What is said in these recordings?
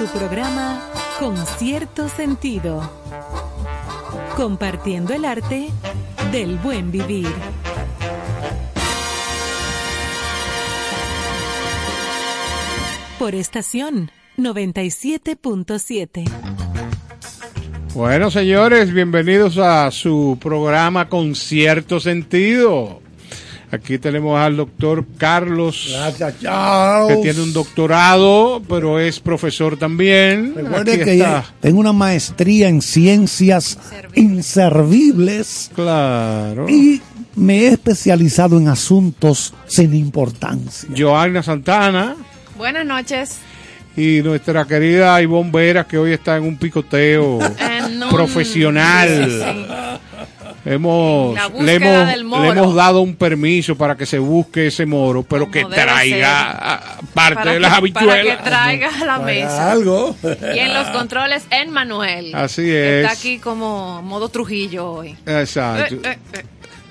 Su programa Con cierto sentido. Compartiendo el arte del buen vivir. Por estación 97.7. Bueno, señores, bienvenidos a su programa Con cierto sentido. Aquí tenemos al doctor Carlos, Gracias, chao. que tiene un doctorado, pero es profesor también. Recuerde Aquí que está. tengo una maestría en ciencias inservibles Claro. y me he especializado en asuntos sin importancia. Joana Santana Buenas noches. y nuestra querida Ivonne Vera, que hoy está en un picoteo profesional. Sí, sí. Hemos, La le, hemos, del moro. le hemos dado un permiso para que se busque ese moro, pero Como que traiga ser. parte Para de las habichuelas. Para que traiga a la Para mesa. algo. Y en los controles, en Manuel. Así Está es. aquí como modo Trujillo hoy. Exacto. Eh, eh, eh.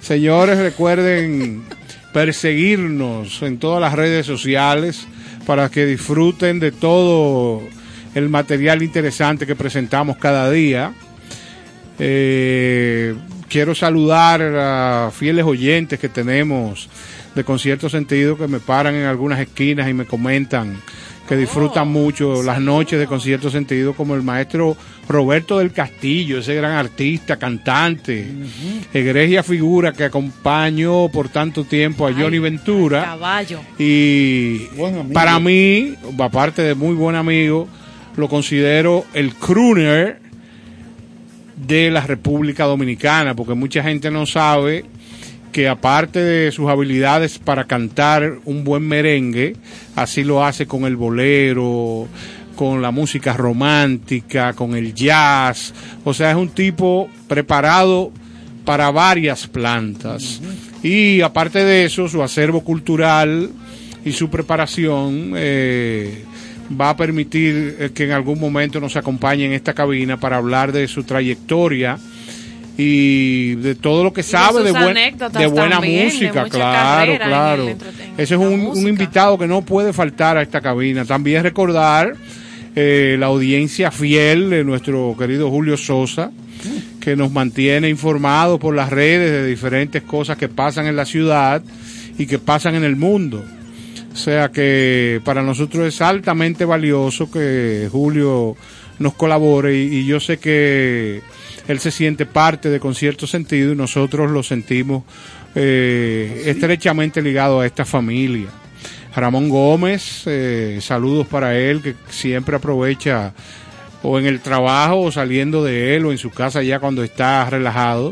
Señores, recuerden perseguirnos en todas las redes sociales para que disfruten de todo el material interesante que presentamos cada día. Eh, quiero saludar a fieles oyentes que tenemos de Concierto Sentido que me paran en algunas esquinas y me comentan que disfrutan mucho las noches de Concierto Sentido, como el maestro Roberto del Castillo, ese gran artista, cantante, egregia figura que acompañó por tanto tiempo a Johnny Ay, Ventura. Caballo. Y para mí, aparte de muy buen amigo, lo considero el crooner de la República Dominicana, porque mucha gente no sabe que aparte de sus habilidades para cantar un buen merengue, así lo hace con el bolero, con la música romántica, con el jazz, o sea, es un tipo preparado para varias plantas. Y aparte de eso, su acervo cultural y su preparación eh, va a permitir eh, que en algún momento nos acompañe en esta cabina para hablar de su trayectoria y de todo lo que sabe de, buen- buena también, música, claro, claro. Ese es un, un invitado que no puede faltar a esta cabina. También recordar eh, la audiencia fiel de nuestro querido Julio Sosa, que nos mantiene informados por las redes de diferentes cosas que pasan en la ciudad y que pasan en el mundo. O sea que para nosotros es altamente valioso que Julio nos colabore y, y yo sé que él se siente parte de con cierto sentido y nosotros lo sentimos eh, estrechamente ligado a esta familia. Ramón Gómez, eh, saludos para él que siempre aprovecha o en el trabajo o saliendo de él o en su casa ya cuando está relajado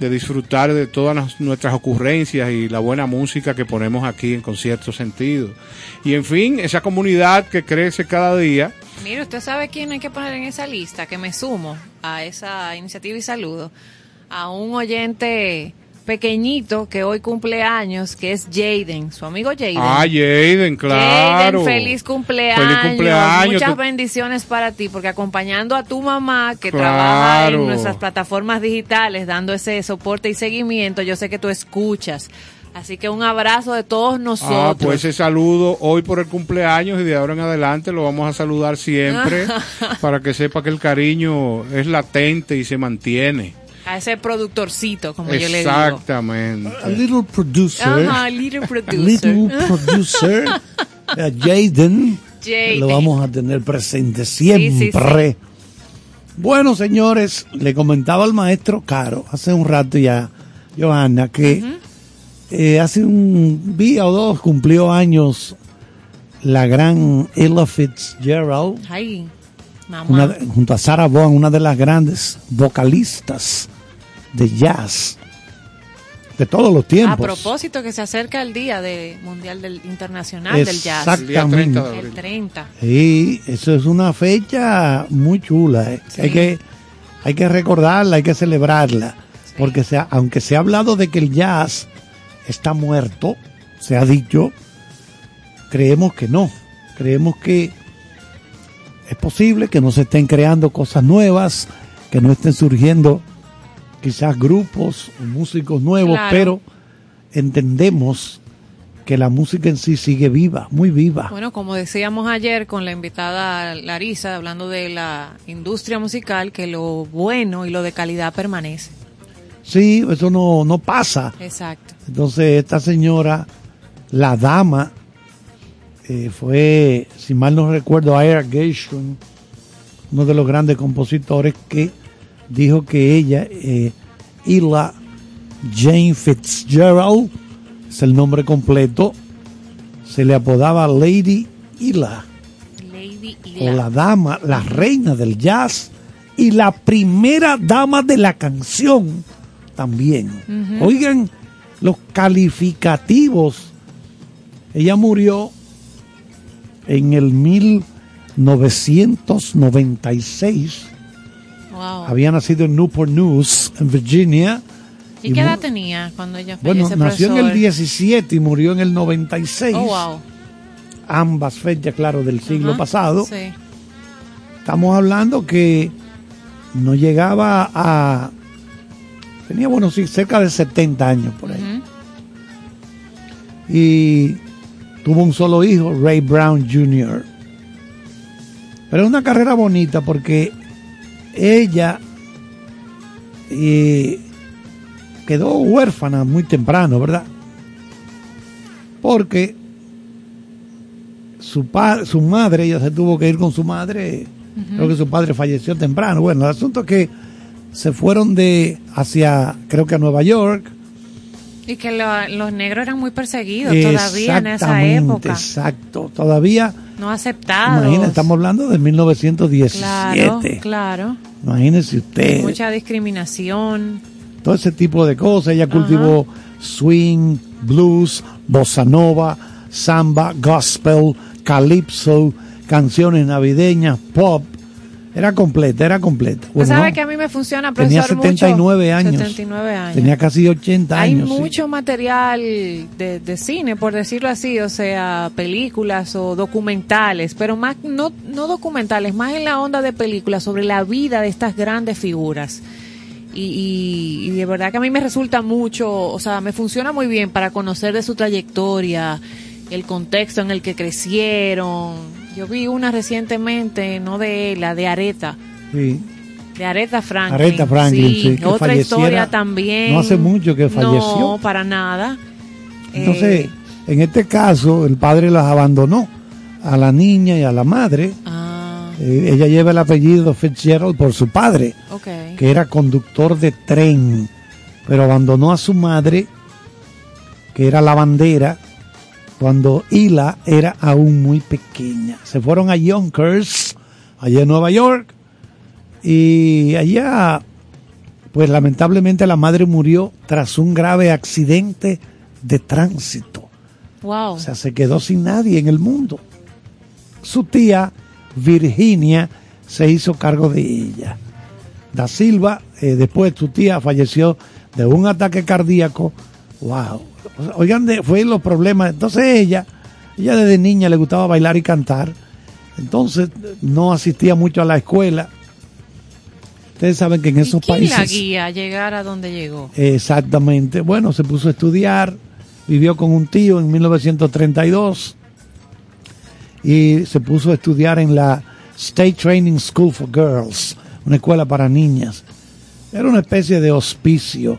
de disfrutar de todas nuestras ocurrencias y la buena música que ponemos aquí en concierto sentido. Y en fin, esa comunidad que crece cada día, Mire, ¿usted sabe quién hay que poner en esa lista? Que me sumo a esa iniciativa y saludo. A un oyente pequeñito que hoy cumple años, que es Jaden, su amigo Jaden. ah, Jaden, claro. Jaden, feliz cumpleaños. Feliz cumpleaños. Muchas Tú- bendiciones para ti, porque acompañando a tu mamá que Claro. trabaja en nuestras plataformas digitales, dando ese soporte y seguimiento, yo sé que tú escuchas. Así que un abrazo de todos nosotros. Ah, pues ese saludo hoy por el cumpleaños y de ahora en adelante lo vamos a saludar siempre para que sepa que el cariño es latente y se mantiene. A ese productorcito, como yo le digo. Exactamente. A little producer. Ajá, little a producer. little producer. eh, Jaden. Jaden. Lo vamos a tener presente sí, siempre. sí. Bueno, señores, le comentaba al maestro Caro hace un rato ya, Johanna, que eh, hace un día o dos cumplió años la gran Ella Fitzgerald, Ay, mamá. una de- junto a Sarah Vaughan, una de las grandes vocalistas de jazz de todos los a tiempos. propósito que se acerca el día de mundial del internacional del jazz. El día 30 de Exactamente. abril. El 30. Sí, eso es una fecha muy chula. eh, Sí. Hay, que, hay que recordarla, hay que celebrarla. Porque se ha- aunque se ha hablado de que el jazz está muerto, se ha dicho, creemos que no. Creemos que es posible que no se estén creando cosas nuevas, que no estén surgiendo quizás grupos o músicos nuevos, Claro. pero entendemos que la música en sí sigue viva, muy viva. Bueno, como decíamos ayer con la invitada Larisa, hablando de la industria musical, que lo bueno y lo de calidad permanece. Sí, eso no, no pasa. Exacto. Entonces, esta señora, la dama, eh, fue, si mal no recuerdo, Ira Gershwin, uno de los grandes compositores, que dijo que ella, eh, Ila Jane Fitzgerald, es el nombre completo, se le apodaba Lady Ila, Lady o Ila. la dama, la reina del jazz y la primera dama de la canción también. Oigan los calificativos. Ella murió en el 1996. Wow. Había nacido en Newport News, en Virginia. ¿Y qué edad tenía cuando ella Bueno, fallece, nació en el profesor? 17 y murió en el 96. Oh, wow. Ambas fechas, claro, del siglo pasado. Sí. Estamos hablando que no llegaba a. Tenía, bueno, sí, cerca de 70 años por ahí. Y tuvo un solo hijo, Ray Brown Jr. Pero es una carrera bonita porque ella eh, quedó huérfana muy temprano, ¿verdad? Porque su, pa- su madre, ella se tuvo que ir con su madre, creo que su padre falleció temprano. Bueno, el asunto es que se fueron de hacia, creo que a Nueva York, Y que lo- los negros eran muy perseguidos todavía en esa época. Exacto, todavía, No aceptados. imagínense, estamos hablando de 1917. Claro, claro. Imagínense usted, Mucha discriminación. todo ese tipo de cosas. Ella cultivó swing, blues, bossa nova, samba, gospel, calypso, canciones navideñas, pop. Era completa, era completa. Bueno, sabe no, que a mí me funciona, tenía profesor, 79 mucho. años. 79 años. Tenía casi 80 Hay años. sí. mucho material de, de cine, por decirlo así, o sea, películas o documentales, pero más no, no documentales, más en la onda de películas sobre la vida de estas grandes figuras. Y, y- y de verdad que a mí me resulta mucho, o sea, me funciona muy bien para conocer de su trayectoria, el contexto en el que crecieron. Yo vi una recientemente, no de él, la de Areta, Sí. de Aretha Franklin. Aretha Franklin, sí, que otra historia también. no hace mucho que falleció. No, para nada. Entonces, Eh, en este caso, el padre las abandonó a la niña y a la madre. ah, Eh, ella lleva el apellido Fitzgerald por su padre, que era conductor de tren, pero abandonó a su madre, que era lavandera, cuando Ila era aún muy pequeña. Se fueron a Yonkers, allá en Nueva York, y allá, pues lamentablemente la madre murió tras un grave accidente de tránsito. Wow. O sea, se quedó sin nadie en el mundo. Su tía, Virginia, se hizo cargo de ella. Da Silva, eh, después su tía falleció de un ataque cardíaco. Wow. Oigan, de, fue los problemas. Entonces ella, ella desde niña le gustaba bailar y cantar. Entonces no asistía mucho a la escuela. Ustedes saben que en ¿Y esos quién países... la guía a llegar a donde llegó? Exactamente. Bueno, se puso a estudiar, vivió con un tío en 1932 y se puso a estudiar en la State Training School for Girls, una escuela para niñas. Era una especie de hospicio.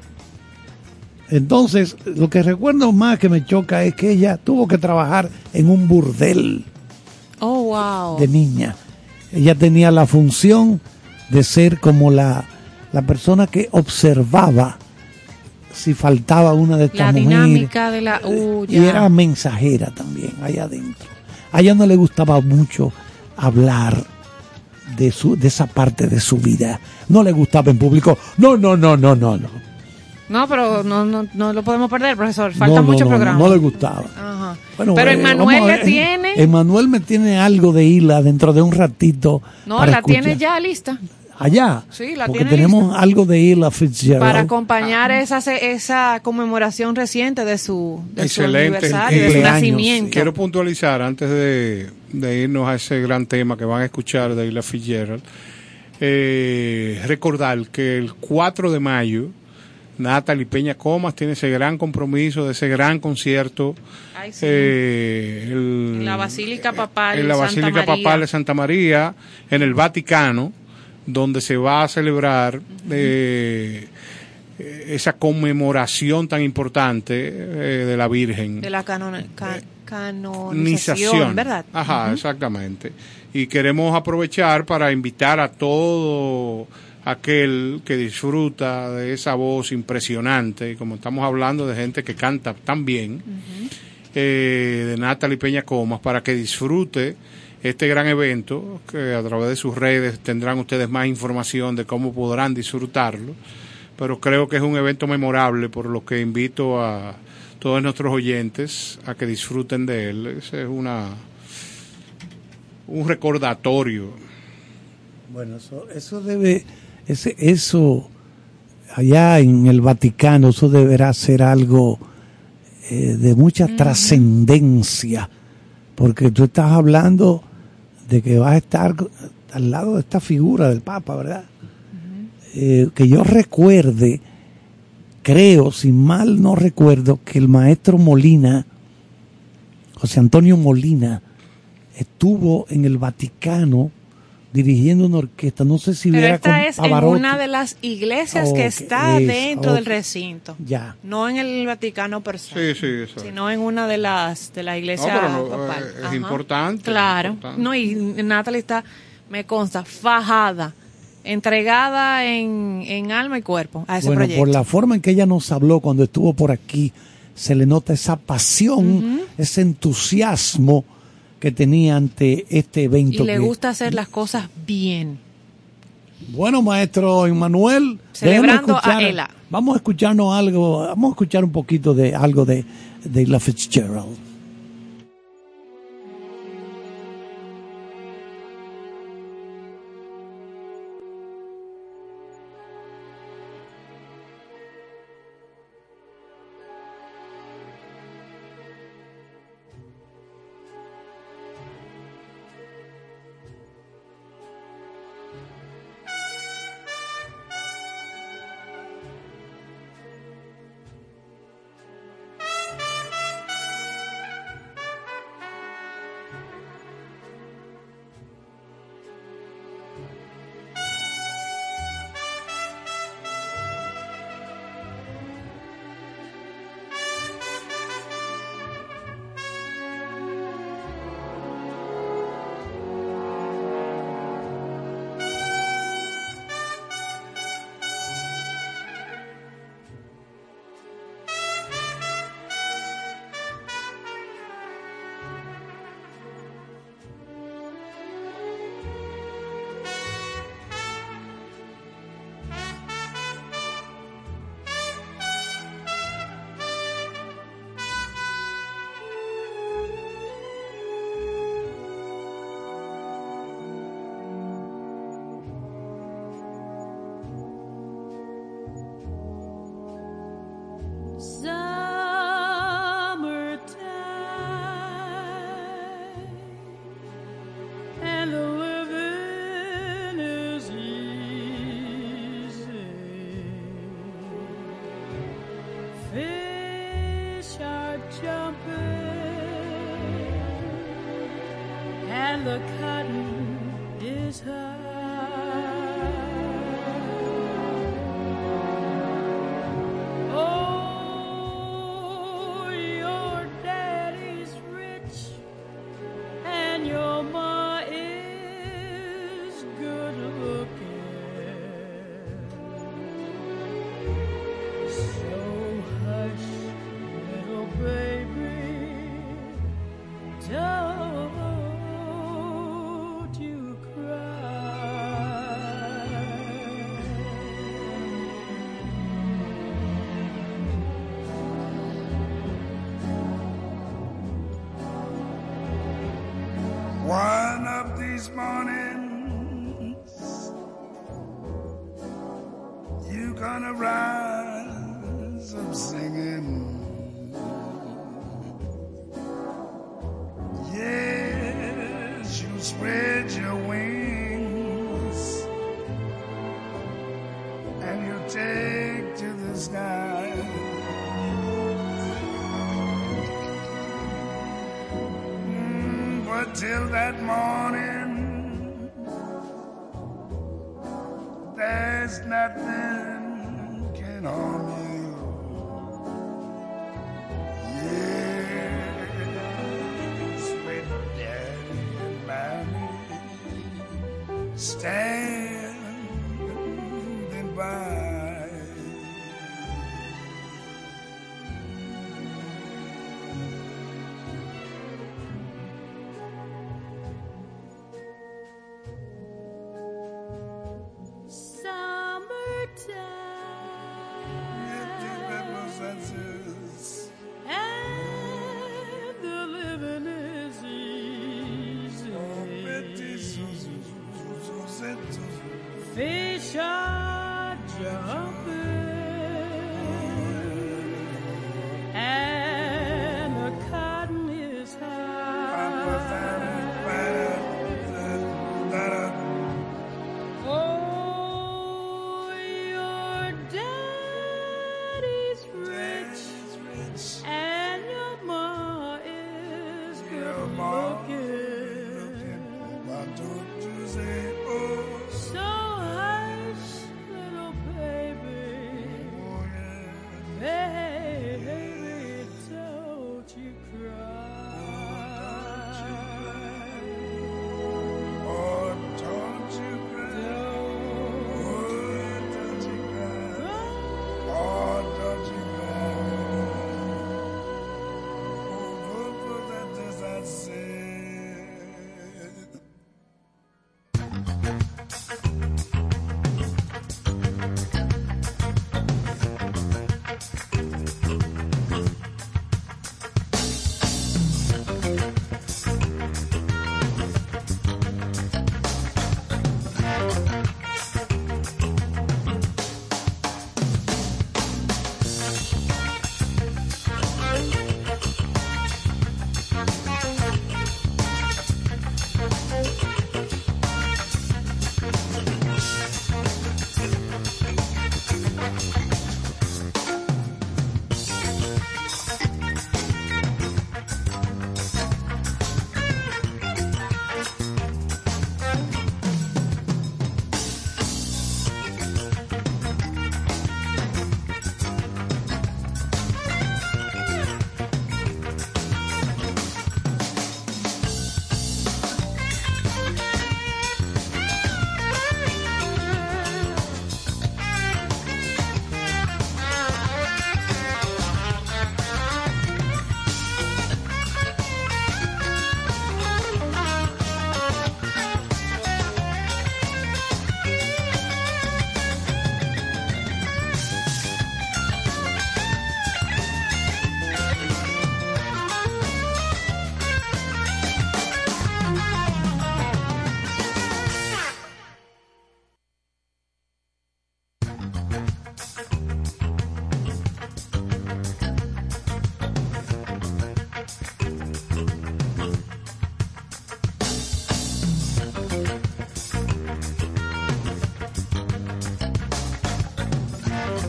Entonces, lo que recuerdo más que me choca es que ella tuvo que trabajar en un burdel Oh, wow. de niña. Ella tenía la función de ser como la, la persona que observaba si faltaba una de estas La mujeres. dinámica de la... Uh, y era mensajera también, allá adentro. A ella no le gustaba mucho hablar de, su, de esa parte de su vida. No le gustaba en público. No, no, no, no, no. No, No, pero no, no, no lo podemos perder, profesor. Falta no, no, mucho no, programa. No, le gustaba. Ajá. Bueno, pero eh, Emanuel le tiene... Emanuel me tiene algo de hila dentro de un ratito. no, para la tiene escuchar. ya lista. Allá. Sí, la Porque tiene tenemos algo de Hila Fitzgerald. Para acompañar esa, esa conmemoración reciente de su, de su aniversario, de su nacimiento. Quiero puntualizar antes de, de irnos a ese gran tema que van a escuchar de Isla Fitzgerald. eh, recordar que el 4 de mayo Natalie Peña Comas tiene ese gran compromiso de ese gran concierto. Ay, sí. eh, el- la Basílica Papal en la Santa Basílica. Papal de Santa María, en el Vaticano, donde se va a celebrar eh, eh, esa conmemoración tan importante eh, de la Virgen. de la canon- ca- canonización, Canonización. ¿verdad? Ajá, exactamente. Y queremos aprovechar para invitar a todo aquel que disfruta de esa voz impresionante, y como estamos hablando de gente que canta tan bien, eh, de Natalie Peña Comas, para que disfrute este gran evento, que a través de sus redes tendrán ustedes más información de cómo podrán disfrutarlo, pero creo que es un evento memorable, por lo que invito a todos nuestros oyentes a que disfruten de él. Ese es una un recordatorio. Bueno, eso, eso debe, ese, eso allá en el Vaticano, eso deberá ser algo eh, de mucha trascendencia, porque tú estás hablando de que vas a estar al lado de esta figura del Papa, ¿verdad? Eh, que yo recuerde, creo, si mal no recuerdo, que el maestro Molina, José Antonio Molina, estuvo en el Vaticano dirigiendo una orquesta. No sé si Pero esta con es en una de las iglesias Ok, que está es, dentro del ok. recinto. Ya. No en el Vaticano per se. Sí, sí, eso. sino en una de las de la iglesia No, no, papal. eh, es Ajá. importante, Claro. importante. No, y Natalie está, me consta, fajada, entregada en, en alma y cuerpo a ese bueno, proyecto. por la forma en que ella nos habló cuando estuvo por aquí, se le nota esa pasión, ese entusiasmo que tenía ante este evento. y le que- gusta hacer las cosas bien. Bueno, maestro Emanuel, Celebrando escuchar- a Ela. Vamos a escucharnos algo, vamos a escuchar un poquito de algo de, de La Fitzgerald.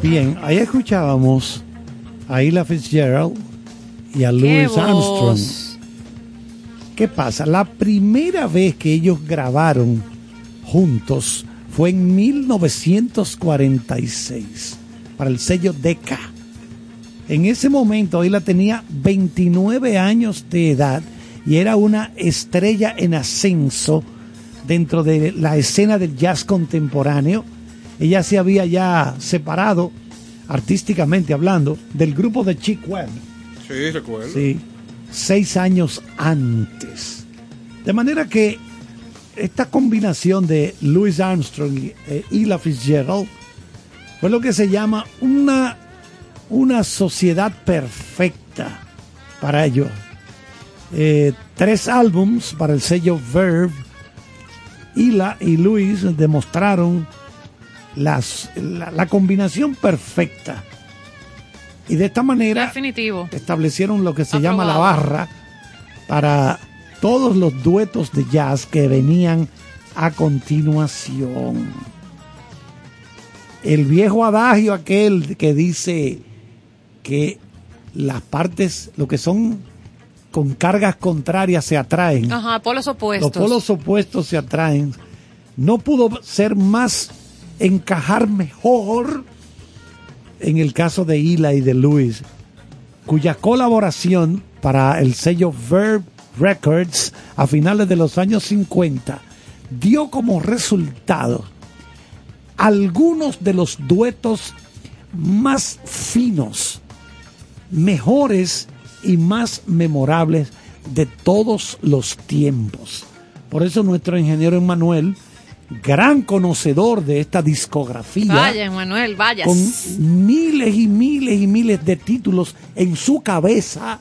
Bien, ahí escuchábamos a Ella Fitzgerald y a ¡Qué Louis voz! Armstrong. ¿Qué pasa? La primera vez que ellos grabaron juntos fue en 1946 para el sello Decca. En ese momento ella tenía 29 años de edad y era una estrella en ascenso dentro de la escena del jazz contemporáneo. Ella se había ya separado, artísticamente hablando, del grupo de Chick Webb. Sí, recuerdo. Sí, seis años antes. De manera que esta combinación de Louis Armstrong y eh, Ella Fitzgerald fue lo que se llama una, una sociedad perfecta para ellos. Eh, tres álbums para el sello Verve. Ila y Louis demostraron las, la, la combinación perfecta. Y de esta manera Definitivo. establecieron lo que se llama la barra para todos los duetos de jazz que venían a continuación. el viejo adagio aquel que dice que las partes, lo que son con cargas contrarias se atraen. Ajá, polos opuestos. Los polos opuestos se atraen. No pudo ser más encajar mejor en el caso de Hila y de Luis, cuya colaboración para el sello Verb Records a finales de los años 50 dio como resultado algunos de los duetos más finos, mejores y más memorables de todos los tiempos. Por eso nuestro ingeniero Emanuel, gran conocedor de esta discografía, Vaya, Manuel, vaya. con miles y miles y miles de títulos en su cabeza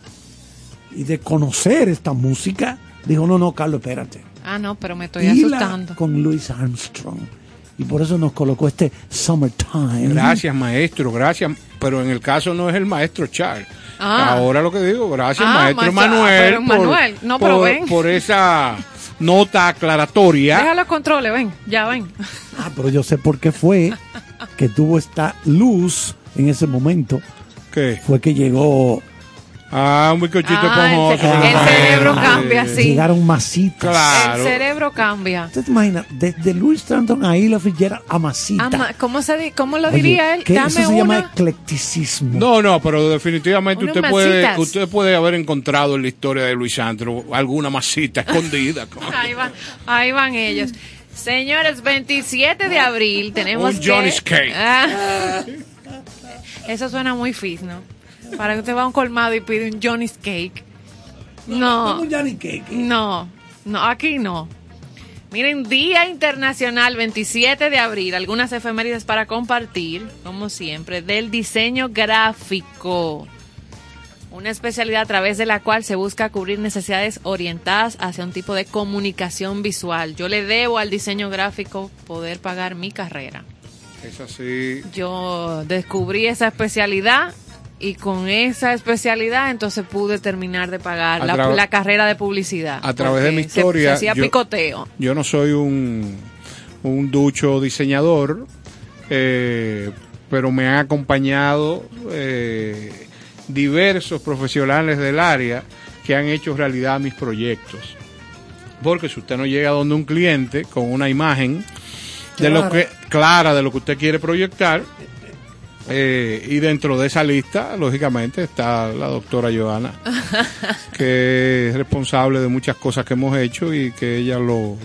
y de conocer esta música, dijo, no, no, Carlos, espérate. Ah, no, pero me estoy Hila asustando. con Louis Armstrong. Y por eso nos colocó este Summertime. Gracias, maestro, gracias. Pero en el caso no es el maestro Charles. Ah. Ahora lo que digo, gracias, Ah, maestro maestro, Manuel, pero Manuel, no, pero por- ven. por esa nota aclaratoria. Deja los controles, ven, ya ven. Ah, pero yo sé por qué fue que tuvo esta luz en ese momento. ¿Qué? Fue que llegó, Ah, un bizcochito Ah, el ce- cerebro cambia, sí. llegaron masitas. Claro. El cerebro cambia. ¿Usted te imagina? Desde Louis Armstrong a Ella Fitzgerald a masita. Ama- ¿cómo, se, di- ¿Cómo lo Oye, diría él? que Dame eso se una. llama eclecticismo. No, no, pero definitivamente usted puede, usted puede haber encontrado en la historia de Luis Sandro alguna masita escondida. Ahí, van, ahí van ellos. Señores, 27 de abril tenemos Un que- Johnny's Cake. Ah. Eso suena muy fit, ¿no? Para que usted va a un colmado y pide un Johnny's Cake. No. Vamos, Johnny Cake. No, no, aquí no. Miren, Día Internacional 27 de abril, algunas efemérides para compartir, como siempre, del diseño gráfico. Una especialidad a través de la cual se busca cubrir necesidades orientadas hacia un tipo de comunicación visual. Yo le debo al diseño gráfico poder pagar mi carrera. Es así. Yo descubrí esa especialidad y con esa especialidad entonces pude terminar de pagar la, carrera de publicidad. a través de mi historia, Se, hacía yo- picoteo. Yo no soy un, un ducho diseñador, eh, pero me han acompañado eh, diversos profesionales del área que han hecho realidad mis proyectos. Porque si usted no llega donde un cliente con una imagen de lo que clara de lo que usted quiere proyectar, eh, y dentro de esa lista, lógicamente, está la doctora Joana, que es responsable de muchas cosas que hemos hecho y que ella lo,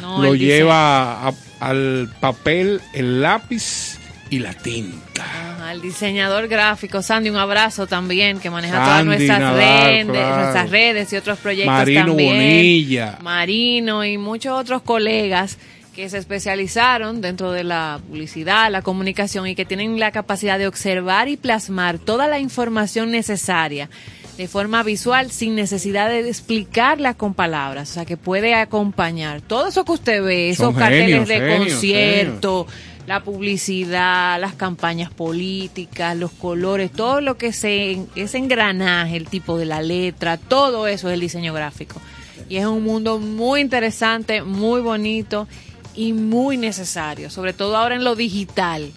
No, lo lleva a- al papel, el lápiz y la tinta. Ajá, el diseñador gráfico, Sandy, un abrazo también, que maneja todas Sandy nuestras, Nadal, redes, claro. nuestras redes y otros proyectos Marino también. Bonilla. Marino y muchos otros colegas que se especializaron dentro de la publicidad, la comunicación y que tienen la capacidad de observar y plasmar toda la información necesaria de forma visual sin necesidad de explicarla con palabras, o sea que puede acompañar todo eso que usted ve, esos Son carteles genios, de genios, concierto, la publicidad, las campañas políticas, los colores, todo lo que se ese engranaje, el tipo de la letra, todo eso es el diseño gráfico. Y es un mundo muy interesante, muy bonito y muy necesario, sobre todo ahora en lo digital,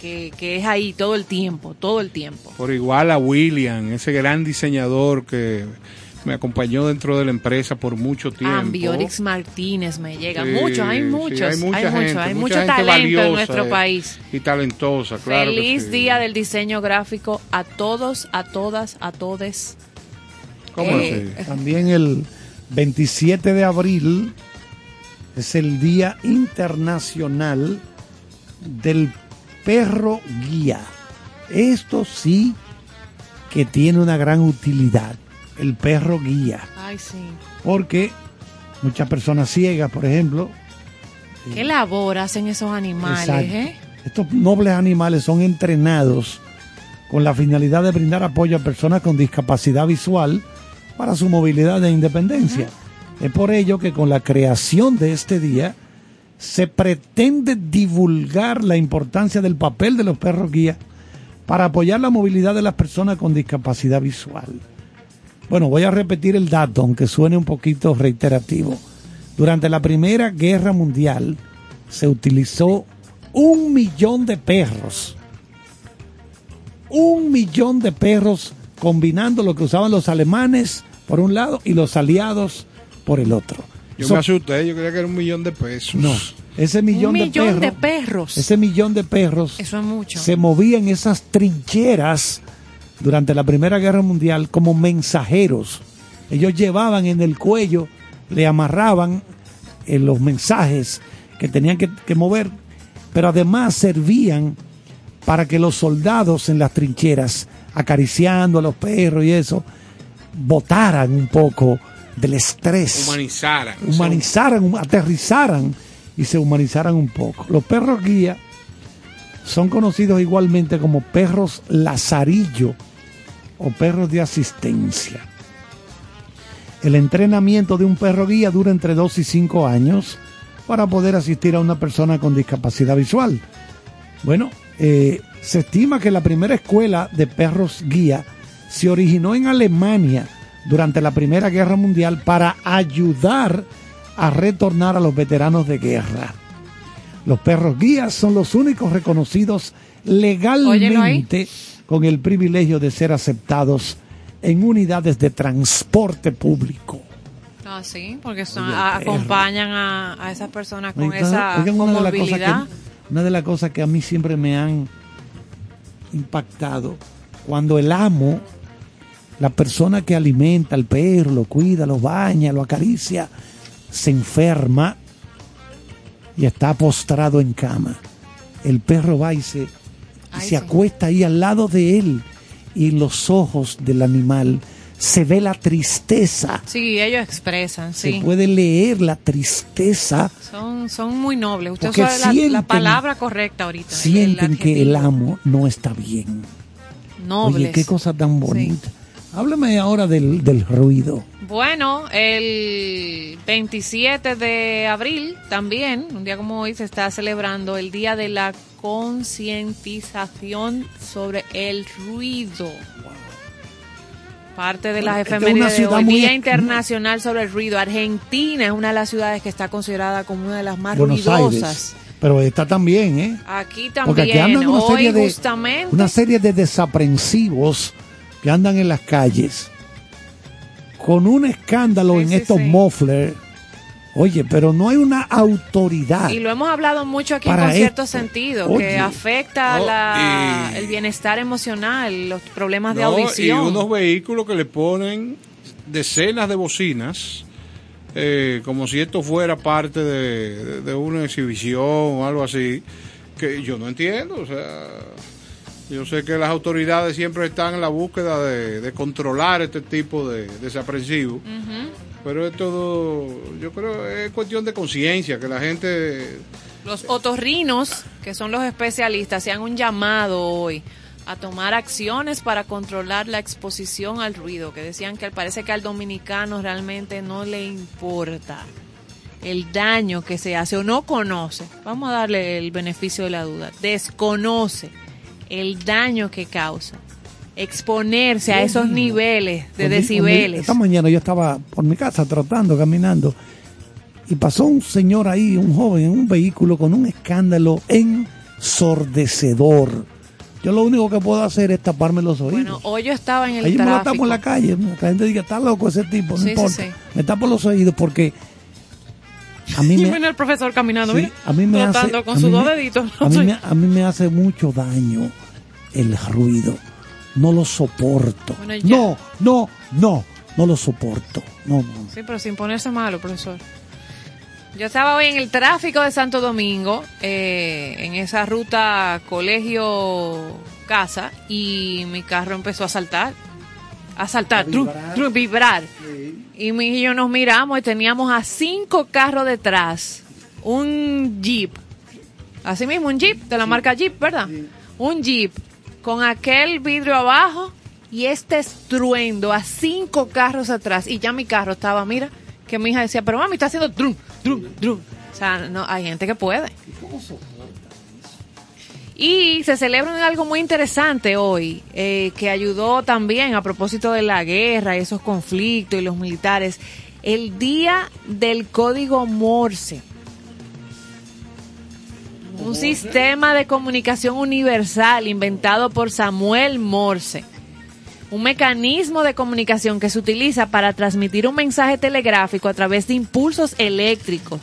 que, que es ahí todo el tiempo, todo el tiempo. Por igual a William, ese gran diseñador que me acompañó dentro de la empresa por mucho tiempo. Ambiorix Martínez me llega, Sí, muchos, hay muchos, hay hay, mucha mucho, gente, hay mucho gente talento en valiosa, nuestro eh, país. Y talentosa, claro. que Feliz sí. día del diseño gráfico a todos, a todas, a todes. ¿Cómo Eh, así? También el 27 de abril es el Día Internacional del Perro Guía. Esto sí que tiene una gran utilidad, el perro guía, Ay, sí. porque muchas personas ciegas, por ejemplo, ¿Qué labor hacen esos animales, eh? Estos nobles animales son entrenados con la finalidad de brindar apoyo a personas con discapacidad visual para su movilidad e independencia. Es por ello que con la creación de este día se pretende divulgar la importancia del papel de los perros guía para apoyar la movilidad de las personas con discapacidad visual. Bueno, voy a repetir el dato, aunque suene un poquito reiterativo. Durante la Primera Guerra Mundial se utilizó un millón de perros. Un millón de perros combinando lo que usaban los alemanes por un lado y los aliados por el otro. Yo So- me asusté, yo creía que era un millón de pesos. no, ese millón, Un millón de de perros, perros. ese millón de perros Eso es mucho. se movía en esas trincheras durante la Primera Guerra Mundial como mensajeros. Ellos llevaban en el cuello, le amarraban eh, los mensajes que tenían que, que mover, pero además servían para que los soldados en las trincheras, acariciando a los perros y eso, botaran un poco del estrés Humanizara. humanizaran, aterrizaran y se humanizaran un poco. Los perros guía son conocidos igualmente como perros lazarillo o perros de asistencia. El entrenamiento de un perro guía dura entre 2 y 5 años para poder asistir a una persona con discapacidad visual. Bueno, eh, se estima que la primera escuela de perros guía se originó en Alemania durante la Primera Guerra Mundial para ayudar a retornar a los veteranos de guerra. Los perros guías son los únicos reconocidos legalmente con el privilegio de ser aceptados en unidades de transporte público. Ah, sí, porque son- Oye, el a- perro. acompañan a, a esas personas con Entonces, esa oigan, una de que una de las cosas que a mí siempre me han impactado cuando el amo la persona que alimenta al perro lo cuida lo baña lo acaricia se enferma y está postrado en cama el perro va y se, Ay, se sí. acuesta ahí al lado de él y en los ojos del animal se ve la tristeza Sí, ellos expresan, se sí. puede leer la tristeza Son, son muy nobles. Usted usa la, sienten- la palabra correcta ahorita. el- sienten que el amo no está bien. Nobles. Oye, qué cosa tan bonita. Háblame ahora del, del ruido. Bueno, el 27 de abril también, un día como hoy, se está celebrando el Día de la Concientización sobre el Ruido. Parte de las una efemérides de hoy. Día Internacional sobre el Ruido. Argentina es una de las ciudades que está considerada como una de las más Buenos ruidosas. Aires. Pero está también, ¿eh? Aquí Porque aquí también, andan una hoy serie, de, justamente. una serie de desaprensivos que andan en las calles con un escándalo Sí, en sí, estos sí. mufflers. Oye, pero no hay una autoridad. Y lo hemos hablado mucho aquí Para con cierto esto. sentido, Oye. que afecta No, la- y- el bienestar emocional, los problemas de No, audición. Y unos vehículos que le ponen decenas de bocinas, eh, como si esto fuera parte de, de- de una exhibición o algo así, que yo no entiendo. O sea, yo sé que las autoridades siempre están en la búsqueda de, de controlar este tipo de desaprensivos. Pero es todo, yo creo, es cuestión de conciencia, que la gente Los otorrinos, que son los especialistas, hacían un llamado hoy a tomar acciones para controlar la exposición al ruido, que decían que parece que al dominicano realmente no le importa el daño que se hace o no conoce. Vamos a darle el beneficio de la duda. Desconoce el daño que causa exponerse a esos niveles de decibeles. Esta mañana yo estaba por mi casa trotando, caminando, y pasó un señor ahí, un joven, en un vehículo con un escándalo ensordecedor. Yo lo único que puedo hacer es taparme los oídos. Bueno, hoy yo estaba en el Ahí me lo tráfico. tapo en la calle. La gente diga, está loco ese tipo, no Sí, sí, importa. sí. Me tapo los oídos porque a mí Y me, viene el profesor caminando, sí, mira, a mí me hace, con a sus mí dos me- deditos. A mí, me, a mí me hace mucho daño el ruido. No lo soporto. Bueno, no, no, no, no lo soporto. No, no. Sí, pero sin ponerse malo, profesor. Yo estaba hoy en el tráfico de Santo Domingo, eh, en esa ruta colegio-casa, y mi carro empezó a saltar. A saltar, tru, tru, vibrar. Y mi hijo y yo nos miramos y teníamos a cinco carros detrás. Un Jeep. Así mismo, un Jeep, de la marca Jeep, ¿verdad? Un Jeep con aquel vidrio abajo y este estruendo a cinco carros atrás. Y ya mi carro estaba, mira, que mi hija decía, pero mami, está haciendo drum, drum, drum. O sea, no, hay gente que puede. Y se celebra algo muy interesante hoy, eh, que ayudó también a propósito de la guerra y esos conflictos y los militares, el Día del Código Morse. Un sistema de comunicación universal inventado por Samuel Morse. Un mecanismo de comunicación que se utiliza para transmitir un mensaje telegráfico a través de impulsos eléctricos.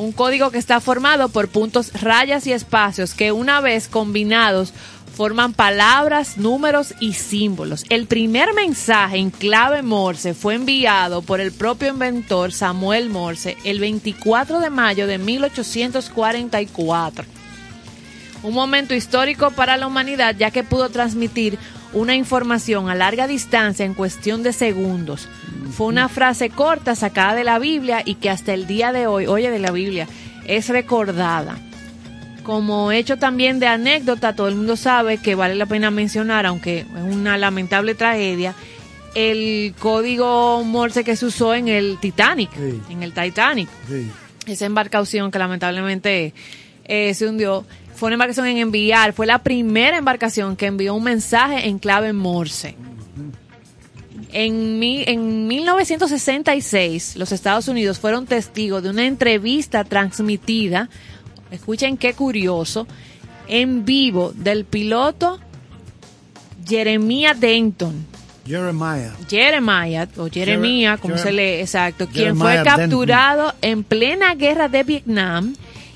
Un código que está formado por puntos, rayas y espacios que una vez combinados forman palabras, números y símbolos. El primer mensaje en clave Morse fue enviado por el propio inventor Samuel Morse el 24 de mayo de 1844. Un momento histórico para la humanidad ya que pudo transmitir una información a larga distancia en cuestión de segundos. Fue una frase corta sacada de la Biblia y que hasta el día de hoy, oye de la Biblia, es recordada. Como hecho también de anécdota, todo el mundo sabe que vale la pena mencionar, aunque es una lamentable tragedia, el código Morse que se usó en el Titanic, Sí. en el Titanic Sí. esa embarcación que lamentablemente eh, se hundió, fue una embarcación en enviar, fue la primera embarcación que envió un mensaje en clave Morse. En, mi- en 1966, los Estados Unidos fueron testigos de una entrevista transmitida, escuchen qué curioso, en vivo del piloto Jeremiah Denton. Jeremiah. Jeremiah o Jeremia, como se lee, exacto, quien Jeremiah fue capturado en plena guerra de Vietnam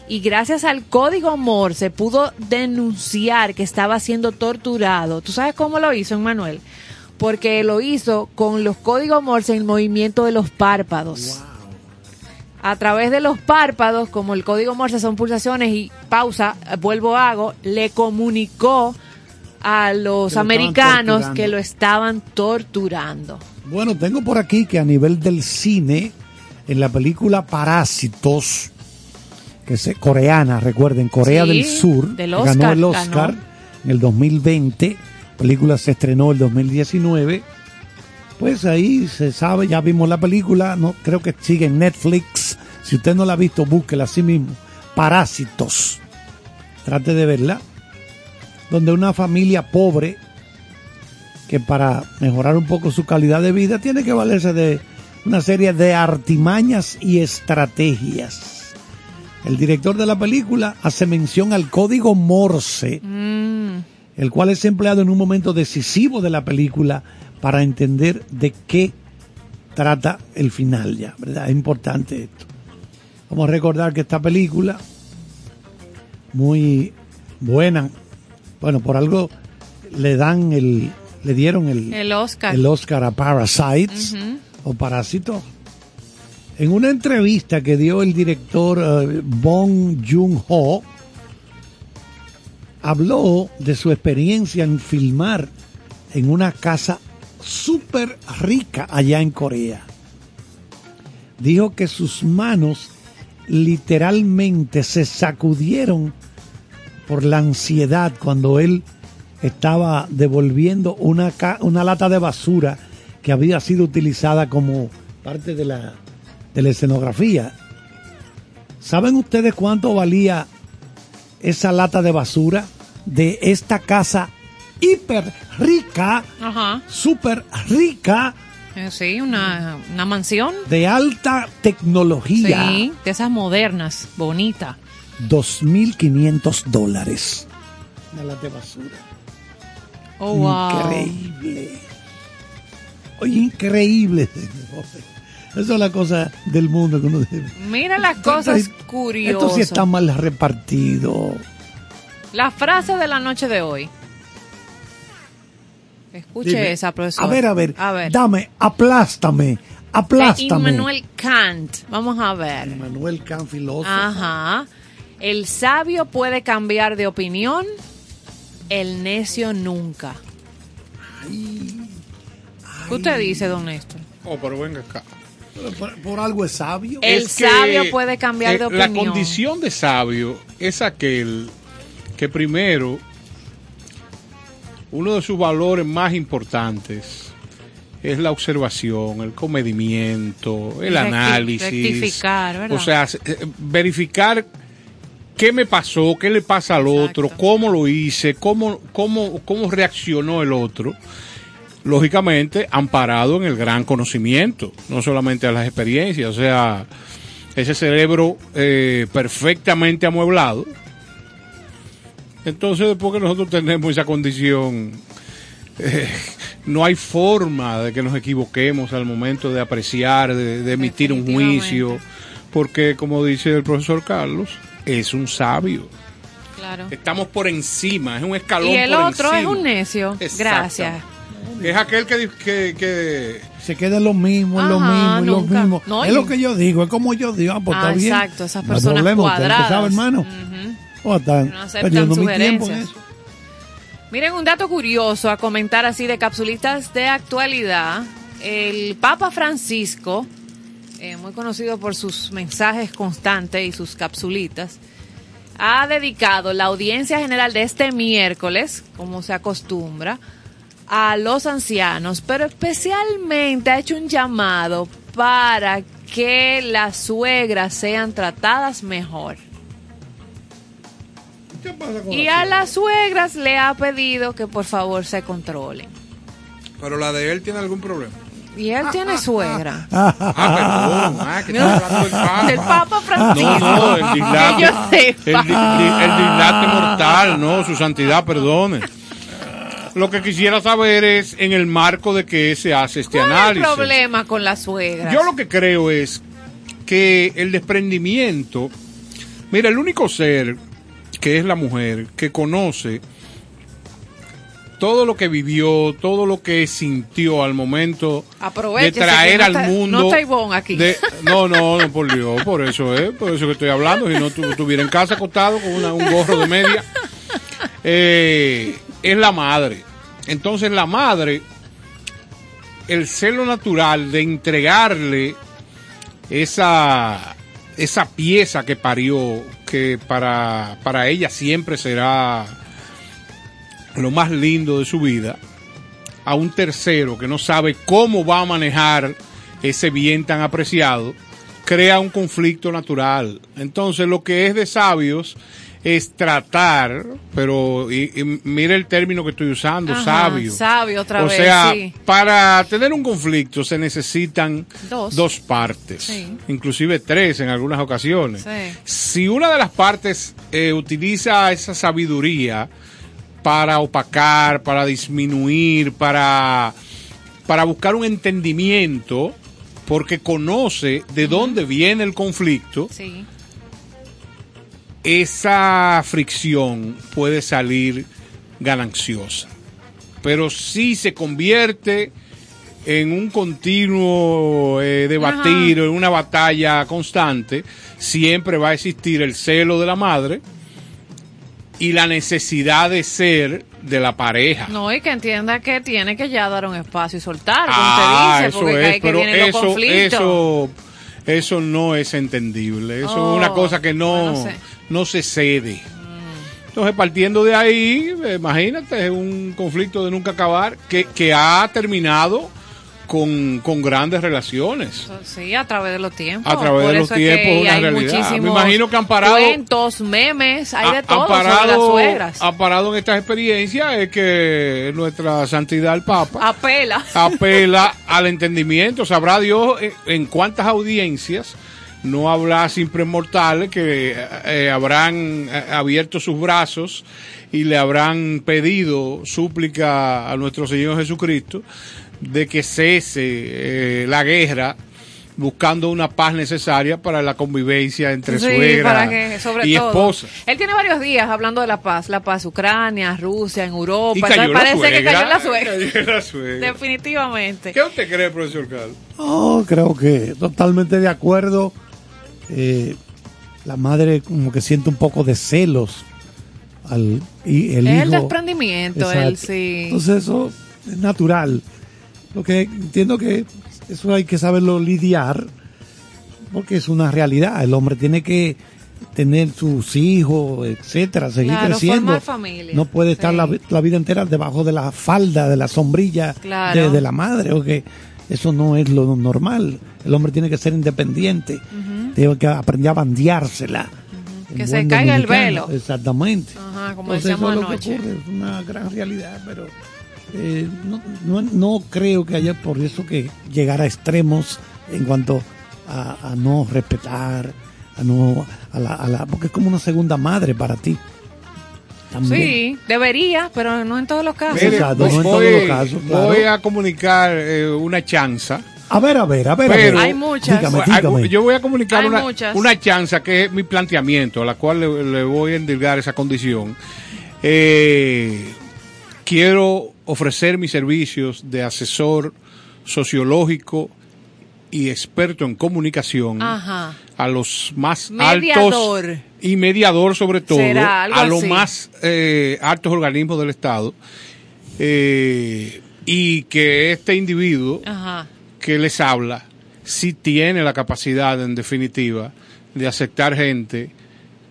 y gracias al código Morse pudo denunciar que estaba siendo torturado. ¿Tú sabes cómo lo hizo, Manuel? Porque lo hizo con los códigos Morse en movimiento de los párpados. A través de los párpados, como el código Morse son pulsaciones y pausa, vuelvo hago, le comunicó a los Que americanos que lo estaban torturando. Bueno, tengo por aquí que a nivel del cine, en la película Parásitos, que es coreana, recuerden, Corea Sí, del Sur, del que Oscar, ganó el Oscar ganó. en el 2020, película se estrenó el 2019. Pues ahí se sabe, ya vimos la película, no creo que sigue en Netflix. Si usted no la ha visto, búsquela así mismo. Parásitos. Trate de verla. Donde una familia pobre que para mejorar un poco su calidad de vida tiene que valerse de una serie de artimañas y estrategias. El director de la película hace mención al código Morse, el cual es empleado en un momento decisivo de la película para entender de qué trata el final ya, ¿verdad? Es importante esto. Vamos a recordar que esta película, muy buena, bueno, por algo le dan el, le dieron el, El Oscar. el Oscar a Parasites o Parásito. En una entrevista que dio el director eh, Bong Joon-ho, habló de su experiencia en filmar en una casa súper rica allá en Corea. Dijo que sus manos literalmente se sacudieron por la ansiedad cuando él estaba devolviendo una, una lata de basura que había sido utilizada como parte de la, de la escenografía. ¿Saben ustedes cuánto valía esa lata de basura de esta casa hiper rica, Ajá. súper rica, Eh, Sí, una, una mansión. de alta tecnología? Sí, de esas modernas, bonita. 2.500 dólares. Una lata de basura. Oh, wow. Increíble. Oye, increíble, señor. Eso es la cosa del mundo que uno debe. Mira las cosas Esto curiosas. sí está mal repartido. La frase de la noche de hoy. Escuche Dime. esa, profesor. A ver, a ver, A ver. dame, aplástame, aplástame. Immanuel Kant. Vamos a ver. Immanuel Kant, filósofo. Ajá. El sabio puede cambiar de opinión, el necio nunca. ¿Qué usted dice, don Néstor? Oh, pero venga acá. Por, por algo es sabio. El Es que, sabio puede cambiar de eh, La opinión. condición de sabio es aquel que primero, uno de sus valores más importantes es la observación, el comedimiento, el Recti- análisis. rectificar, ¿verdad? O sea, eh, verificar qué me pasó, qué le pasa al otro, cómo lo hice, cómo, cómo, cómo reaccionó el otro lógicamente amparado en el gran conocimiento, no solamente a las experiencias, o sea, ese cerebro eh, perfectamente amueblado Entonces, después que nosotros tenemos esa condición, eh, no hay forma de que nos equivoquemos al momento de apreciar, de, de emitir un juicio, porque como dice el profesor Carlos, es un sabio. Claro. Estamos por encima, es un escalón Y el por otro es un necio. Gracias. Es aquel que, que, que Se queda en lo mismo, en lo mismo, en lo mismo. No, es y- lo que yo digo, es como yo digo, ah, pues Ah, está bien. exacto, esas No hay personas usted que cuadradas. sabe, hermano. Ujú. Oh, están No aceptan perdiendo mi tiempo en sugerencias. eso. Miren un dato curioso a comentar así de capsulitas de actualidad. El Papa Francisco, eh, muy conocido por sus mensajes constantes y sus capsulitas, ha dedicado la audiencia general de este miércoles, como se acostumbra, a los ancianos, pero especialmente ha hecho un llamado para que las suegras sean tratadas mejor. ¿Qué pasa con Y la a las suegras le ha pedido que por favor se controlen. Pero la de él tiene algún problema. Y él tiene suegra. Ah, perdón. Ah, que está hablando del Papa. Del Papa Francisco. No, no, el dislate. Que yo sepa. El, el dislate mortal, no, su santidad, perdone. Lo que quisiera saber es en el marco de que se hace este ¿Cuál es el análisis. problema con la suegra? Yo lo que creo es que el desprendimiento, mira, el único ser que es la mujer que conoce todo lo que vivió, todo lo que sintió al momento de traer no al está- mundo. no está Ivonne aquí. de- no, no, no, por Dios, por eso es, por eso que estoy hablando. Si no tu- estuviera en casa acostado con una- un gorro de media, eh, es la madre. Entonces la madre, el celo natural de entregarle esa, esa pieza que parió, que para, para ella siempre será lo más lindo de su vida, a un tercero que no sabe cómo va a manejar ese bien tan apreciado, crea un conflicto natural. Entonces lo que es de sabios es tratar, pero y, el término que estoy usando, Ajá, sabio. sabio otra o vez, sea, sí. para tener un conflicto se necesitan Dos. partes, Sí. inclusive tres en algunas ocasiones. Sí. Si una de las partes eh, utiliza esa sabiduría para opacar, para disminuir, para, para buscar un entendimiento, porque conoce de dónde viene el conflicto, Sí. Esa fricción puede salir gananciosa. Pero si se convierte en un continuo eh, debatir, en una batalla constante, siempre va a existir el celo de la madre y la necesidad de ser de la pareja. No, y que entienda que tiene que ya dar un espacio y soltar, Ah, dice, eso porque es, que pero vienen los eso, conflictos. eso, eso no es entendible. Eso Oh, es una cosa que no, sé. No se cede. Entonces, partiendo de ahí, eh, imagínate, es un conflicto de nunca acabar que, que ha terminado con, con grandes relaciones. Sí, a través de los tiempos. A través Por de los es tiempos, una realidad. Me imagino que han parado- Cuentos, memes, hay de Ha- todo ha sobre las parado, suegras. ha parado en estas experiencias es que nuestra santidad el Papa Apela. apela al entendimiento. Sabrá Dios en, en cuántas audiencias no habrá simples mortales que eh, habrán eh, abierto sus brazos y le habrán pedido súplica a nuestro Señor Jesucristo de que cese eh, la guerra buscando una paz necesaria para la convivencia entre Sí, suegra para que, sobre y todo. esposa. Él tiene varios días hablando de la paz, la paz Ucrania, Rusia, en Europa. Y cayó Entonces la parece que cayó la suegra. Cayó la suegra. Definitivamente. ¿Qué usted cree, profesor Carlos? No, creo que totalmente de acuerdo. Eh, la madre como que siente un poco de celos al y el Es el desprendimiento, Exacto. él sí. Entonces eso es natural. Lo que entiendo que eso hay que saberlo lidiar porque es una realidad. El hombre tiene que tener sus hijos, etcétera, seguir Claro, creciendo. familia. No puede estar Sí. la, vi- la vida entera debajo de la falda, de la sombrilla Claro. de, de la madre, o que eso no es lo normal. El hombre tiene que ser independiente, tiene que aprender a bandeársela. Que se caiga el velo. Exactamente. Ajá, como Entonces, decíamos eso es lo que anoche. ocurre, es una gran realidad, pero eh, no, no, no creo que haya por eso que llegar a extremos en cuanto a, a no respetar, a no a la, a la- porque es como una segunda madre para ti. También. Sí, debería, pero no en todos los casos. Mire, Exacto, no en todos los casos, claro. voy a comunicar eh, una chanza. A ver, a ver, a ver. a Pero- ver. Hay muchas. Dígame, dígame. Yo voy a comunicar una, una chanza que es mi planteamiento, a la cual le, le voy a endilgar esa condición. Eh, quiero ofrecer mis servicios de asesor sociológico y experto en comunicación Ajá. a los más Mediador. altos y mediador sobre todo a los así. más eh, altos organismos del Estado eh, y que este individuo Ajá. Que les habla sí tiene la capacidad, en definitiva, de aceptar gente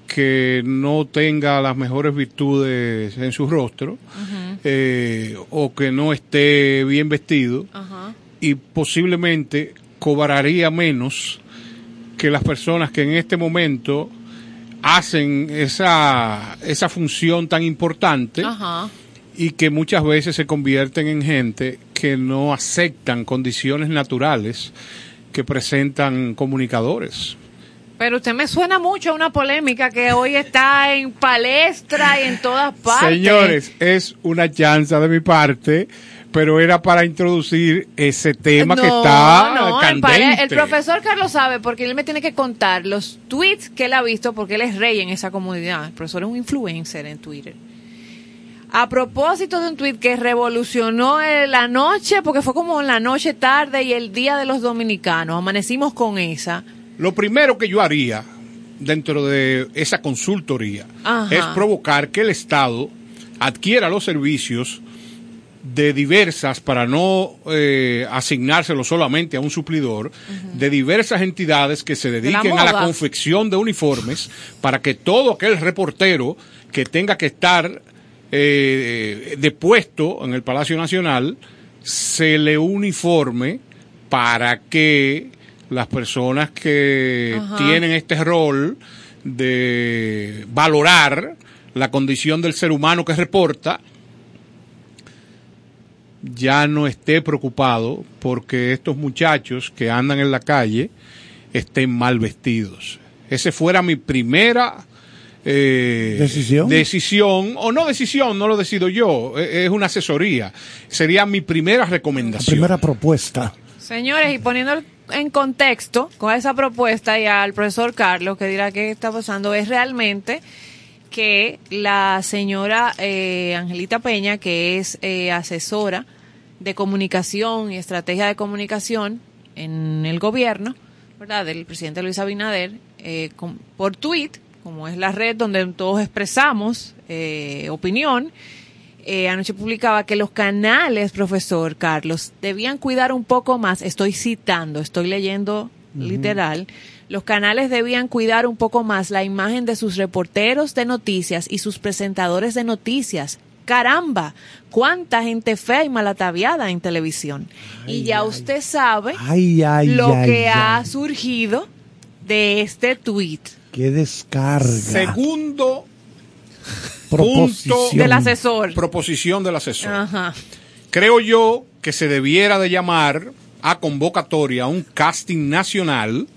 que no tenga las mejores virtudes en su rostro eh, o que no esté bien vestido y posiblemente cobraría menos que las personas que en este momento hacen esa, esa función tan importante. Y que muchas veces se convierten en gente que no aceptan condiciones naturales que presentan comunicadores. Pero usted me suena mucho a una polémica que hoy está en palestra y en todas partes. Señores, es una chanza de mi parte, pero era para introducir ese tema que está no, candente. El, profesor Carlos sabe porque él me tiene que contar los tweets que él ha visto porque él es rey en esa comunidad. El profesor es un influencer en Twitter. A propósito de un tweet que revolucionó eh, la noche, porque fue como la noche tarde y el día de los dominicanos, amanecimos con esa. Lo primero que yo haría dentro de esa consultoría Ajá. es provocar que el Estado adquiera los servicios de diversas, para no eh, asignárselo solamente a un suplidor, de diversas entidades que se dediquen a la confección de uniformes para que todo aquel reportero que tenga que estar eh, de puesto en el Palacio Nacional se le uniforme para que las personas que Ajá. tienen este rol de valorar la condición del ser humano que reporta, ya no esté preocupado porque estos muchachos que andan en la calle estén mal vestidos. Ese fuera mi primera eh, ¿Decisión? decisión, o no decisión, no lo decido yo, eh, es una asesoría. Sería mi primera La recomendación. primera propuesta. Señores, y poniendo en contexto con esa propuesta y al profesor Carlos que dirá qué está pasando, es realmente que la señora eh, Angelita Peña, que es eh, asesora de comunicación y estrategia de comunicación en el gobierno, ¿verdad? Del presidente Luis Abinader, eh, con- por tweet, como es la red donde todos expresamos eh, opinión, eh, anoche publicaba que los canales, profesor Carlos, debían cuidar un poco más, estoy citando, estoy leyendo literal, los canales debían cuidar un poco más la imagen de sus reporteros de noticias y sus presentadores de noticias. Caramba, cuánta gente fea y malataviada en televisión. y ya usted sabe Ay, ay, lo que ha surgido de este tweet Qué descarga. Segundo proposición. del asesor. proposición del asesor. Ajá. Creo yo que se debiera de llamar a convocatoria un casting nacional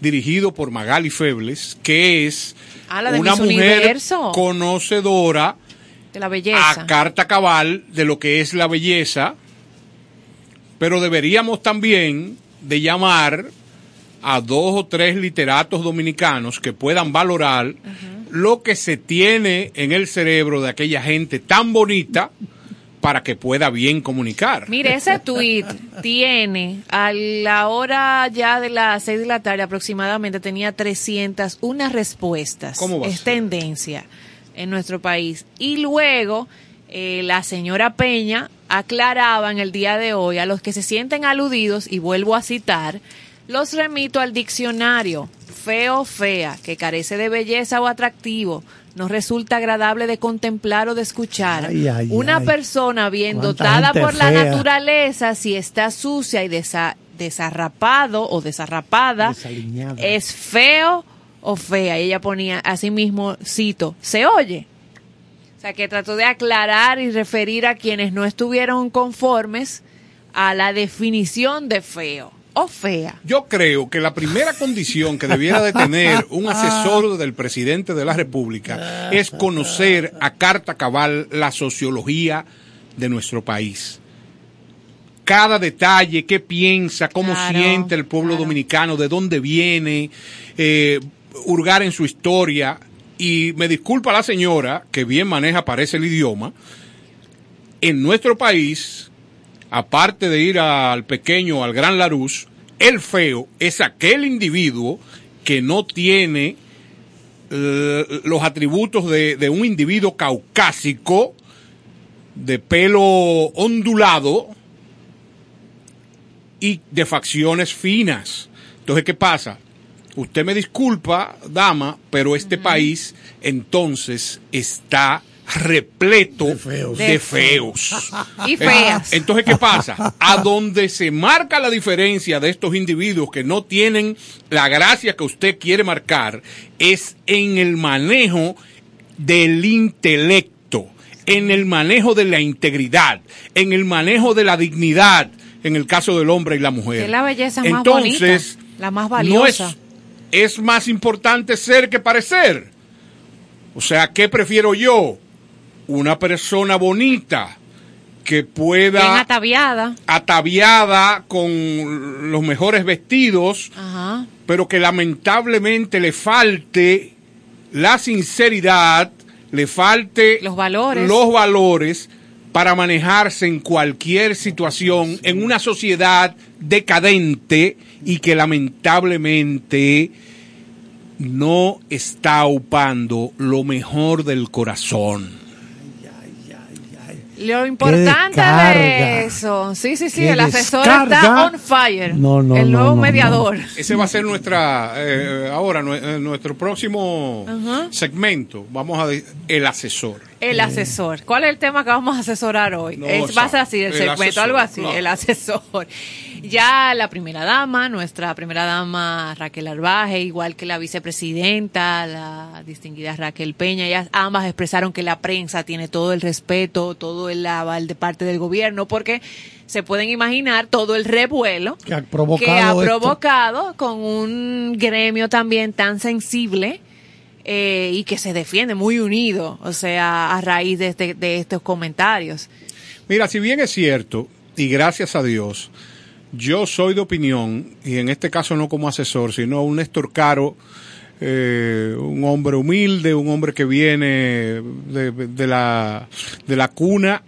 dirigido por Magali Febles, que es Ah, la de una mujer Universo. conocedora De la belleza. a carta cabal de lo que es la belleza, pero deberíamos también de llamar a dos o tres literatos dominicanos que puedan valorar lo que se tiene en el cerebro de aquella gente tan bonita para que pueda bien comunicar. Mire, ese tweet tiene a la hora ya de las 6 de la tarde aproximadamente tenía 300 unas respuestas. ¿Cómo va Es tendencia en nuestro país. Y luego eh, la señora Peña aclaraba en el día de hoy a los que se sienten aludidos, y vuelvo a citar, los remito al diccionario. Feo o fea, que carece de belleza o atractivo, no resulta agradable de contemplar o de escuchar. Ay, ay, Una ay. persona bien dotada por la naturaleza, si está sucia y desa- desarrapado o desarrapada, Desaliñada. es feo o fea. Y ella ponía así mismo, cito, ¿se oye? O sea, que trató de aclarar y referir a quienes no estuvieron conformes a la definición de feo. O fea? Yo creo que la primera condición que debiera de tener un asesor del presidente de la República es conocer a carta cabal la sociología de nuestro país. Cada detalle, qué piensa, cómo Claro, siente el pueblo claro. dominicano, de dónde viene, eh, hurgar en su historia. Y me disculpa la señora, que bien maneja, parece el idioma, en nuestro país, aparte de ir al pequeño, al gran Larus, el feo es aquel individuo que no tiene eh, los atributos de, de un individuo caucásico, de pelo ondulado y de facciones finas. Entonces, ¿qué pasa? Usted me disculpa, dama, pero este país entonces está repleto de feos. feos. Y feas. Entonces, ¿qué pasa? A donde se marca la diferencia de estos individuos que no tienen la gracia que usted quiere marcar es en el manejo del intelecto, en el manejo de la integridad, en el manejo de la dignidad, en el caso del hombre y la mujer. Es la belleza más Entonces, bonita, la más no es, valiosa. es más importante ser que parecer. O sea, ¿qué prefiero yo? Una persona bonita que Bien pueda ataviada. ataviada con los mejores vestidos, Ajá. pero que lamentablemente le falte la sinceridad, le falte Los valores. los valores para manejarse en cualquier situación en una sociedad decadente y que lamentablemente no está upando lo mejor del corazón. Lo importante de eso. Sí, sí, sí. El asesor descarga. está on fire. No, no, El nuevo no, mediador. Ese va a ser nuestra, eh, ahora, eh, nuestro próximo segmento. Vamos a el asesor. El asesor. ¿Cuál es el tema que vamos a asesorar hoy? No, es, va a ser así, el, el segmento, asesor, algo así, el asesor. Ya la primera dama, nuestra primera dama Raquel Arbaje, igual que la vicepresidenta, la distinguida Raquel Peña, ellas ambas expresaron que la prensa tiene todo el respeto, todo el aval de parte del gobierno, porque se pueden imaginar todo el revuelo Que ha provocado que ha esto. provocado con un gremio también tan sensible eh, y que se defiende muy unido, o sea, a raíz de, este- de estos comentarios. Mira, si bien es cierto, y gracias a Dios, yo soy de opinión, y en este caso no como asesor, sino un Néstor Caro, eh, un hombre humilde, un hombre que viene de, de la, de la cuna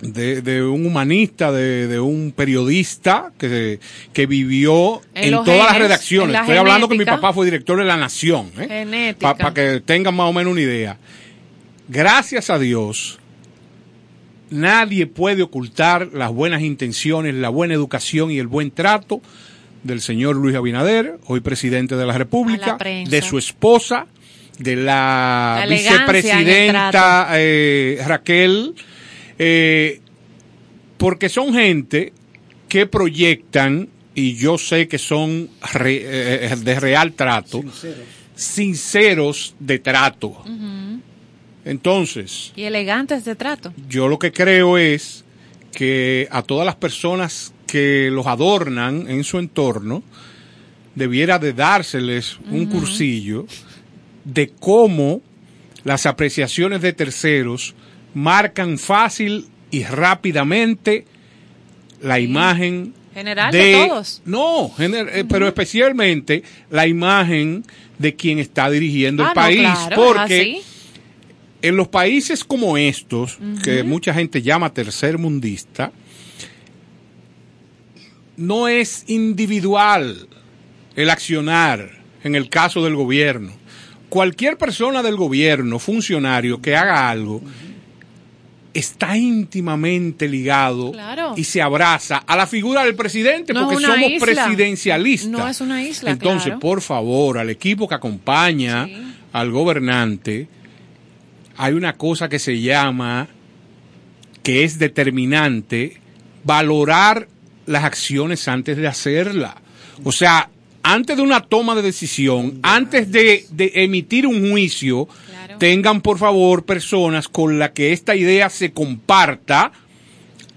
de, de un humanista, de, de un periodista que, que vivió En todas las genes, redacciones. la Estoy hablando que mi papá fue director de La Nación. ¿eh? Para que tengan más o menos una idea. Gracias a Dios, nadie puede ocultar las buenas intenciones, la buena educación y el buen trato del señor Luis Abinader, hoy presidente de la República, la de su esposa, de la, vicepresidenta eh, Raquel, eh, porque son gente que proyectan, y yo sé que son re- eh, de real trato, sinceros. de trato. Entonces, Y elegantes de trato. yo lo que creo es que a todas las personas que los adornan en su entorno, debiera de dárseles un cursillo de cómo las apreciaciones de terceros marcan fácil y rápidamente la imagen General de todos. No, gener- eh, pero especialmente la imagen de quien está dirigiendo Ah, el no, país, claro, porque. En los países como estos, que mucha gente llama tercermundista, no es individual el accionar en el caso del gobierno. Cualquier persona del gobierno, funcionario que haga algo, está íntimamente ligado Claro. y se abraza a la figura del presidente No porque somos isla. presidencialistas. No es una isla, Entonces, claro. por favor, al equipo que acompaña Sí. al gobernante, hay una cosa que se llama, que es determinante, valorar las acciones antes de hacerla. O sea, antes de una toma de decisión, antes de, de emitir un juicio, Claro. tengan por favor personas con las que esta idea se comparta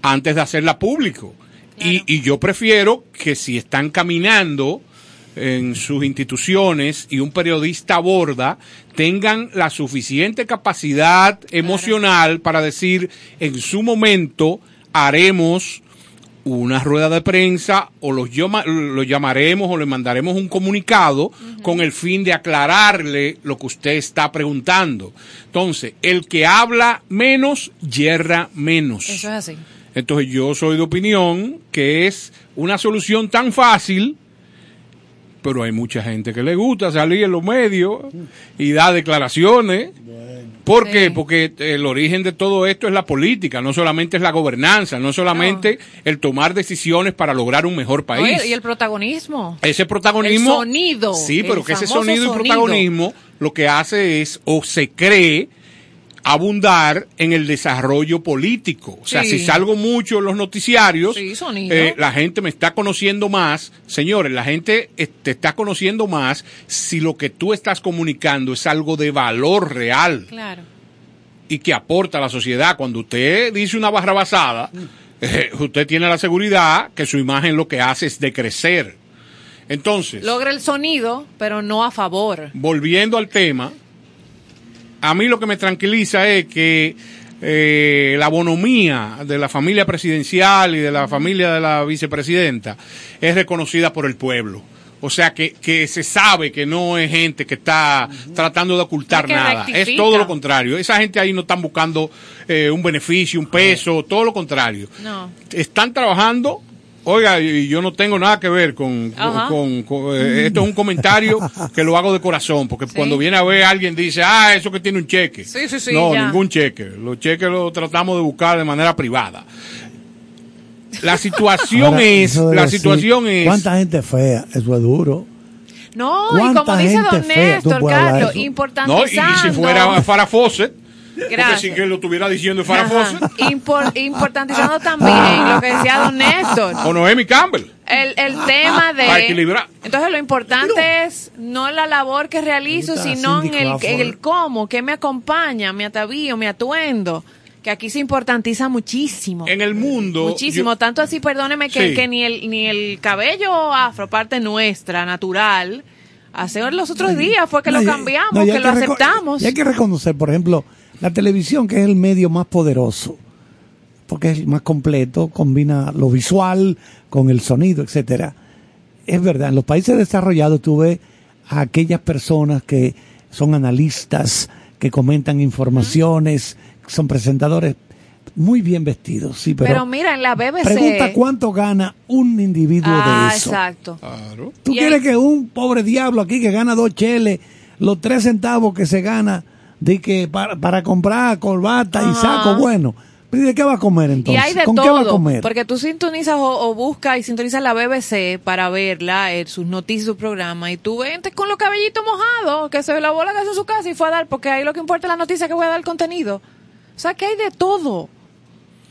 antes de hacerla público. Y, y yo prefiero que si están caminando en sus instituciones y un periodista aborda, tengan la suficiente capacidad emocional para decir, en su momento haremos una rueda de prensa o los llama- lo llamaremos o le mandaremos un comunicado con el fin de aclararle lo que usted está preguntando. Entonces, el que habla menos, yerra menos. Eso es así. Entonces yo soy de opinión que es una solución tan fácil, pero hay mucha gente que le gusta salir en los medios y dar declaraciones. ¿Por Sí. qué? Porque el origen de todo esto es la política, no solamente es la gobernanza, no solamente el tomar decisiones para lograr un mejor país. Oye, y el protagonismo. Ese protagonismo. El sonido, Sí, pero el que ese sonido y protagonismo lo que hace es, o se cree, abundar en el desarrollo político. O sea, Sí. si salgo mucho en los noticiarios, Sí, eh, la gente me está conociendo más. Señores, la gente eh, te está conociendo más si lo que tú estás comunicando es algo de valor real Claro. y que aporta a la sociedad. Cuando usted dice una barra basada, eh, usted tiene la seguridad que su imagen lo que hace es decrecer. Entonces, Logra el sonido, pero no a favor. volviendo al tema, a mí lo que me tranquiliza es que eh, la bonomía de la familia presidencial y de la familia de la vicepresidenta es reconocida por el pueblo. O sea que, que se sabe que no es gente que está tratando de ocultar Es que nada. Es todo lo contrario. Esa gente ahí no están buscando eh, un beneficio, un peso, todo lo contrario No. están trabajando. Oiga, y yo no tengo nada que ver con, con- con- con- eh, esto es un comentario que lo hago de corazón, porque Sí. cuando viene a ver alguien dice, ah, eso que tiene un cheque. Sí, sí, sí, no, ya. ningún cheque. Los cheques los tratamos de buscar de manera privada. La situación Ahora, es, la decir, situación es, ¿Cuánta gente fea? Eso es duro. No, y ¿Cuánta como dice gente don Néstor, Carlos, eso? no, y, si fuera Farah Fawcett, Gracias. sin que él lo estuviera diciendo. Fawcett, Impor- importantizando también lo que decía don Néstor. o Noemi Campbell. El, el tema de... Para equilibrar. Entonces lo importante es no la labor que realizo, sino en el, en el cómo, que me acompaña, mi atavío, mi atuendo, que aquí se importantiza muchísimo. En el mundo. Muchísimo, yo- tanto así, perdóneme, que, Sí. que ni, el, ni el cabello afro, parte nuestra, natural, hace los otros días fue que No, lo cambiamos, no, hay que lo aceptamos. Y hay que reconocer, por ejemplo, la televisión, que es el medio más poderoso, porque es el más completo, combina lo visual con el sonido, etcétera. Es verdad, en los países desarrollados tú ves a aquellas personas que son analistas, que comentan informaciones, son presentadores muy bien vestidos, sí, pero, pero, mira, en la BBC... pregunta cuánto gana un individuo ah, de eso. exacto. Claro. ¿Tú Y quieres ahí- que un pobre diablo aquí que gana dos cheles, los tres centavos que se gana de que para, para comprar corbata y saco bueno? ¿Pero ¿y ¿De qué va a comer Y entonces? hay de ¿Con qué va a comer? porque tú sintonizas o, o buscas y sintonizas la BBC para verla, eh, sus noticias, su programa, y tú vente con los cabellitos mojados, que se la casa en su casa y fue a dar, porque ahí lo que importa es la noticia que voy a dar el contenido. O sea, que hay de todo.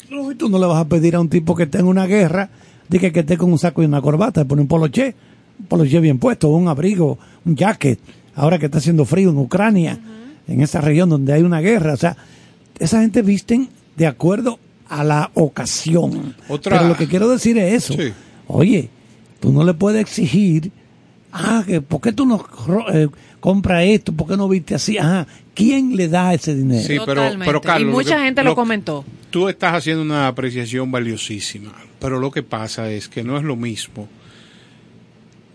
No, y tú no le vas a pedir a un tipo que esté en una guerra de que, que esté con un saco y una corbata, pone un poloché, un poloché bien puesto, un abrigo, un jacket, ahora que está haciendo frío en Ucrania, en esa región donde hay una guerra. O sea, esa gente visten de acuerdo a la ocasión. Otra- Pero lo que quiero decir es eso. Sí. Oye, tú no le puedes exigir, ah, que ¿por qué tú no eh, compras esto? ¿Por qué no viste así? Ajá, ¿quién le da ese dinero? Sí, pero, Totalmente. pero Carlos, y lo mucha que- gente lo, comentó. Tú estás haciendo una apreciación valiosísima, pero lo que pasa es que no es lo mismo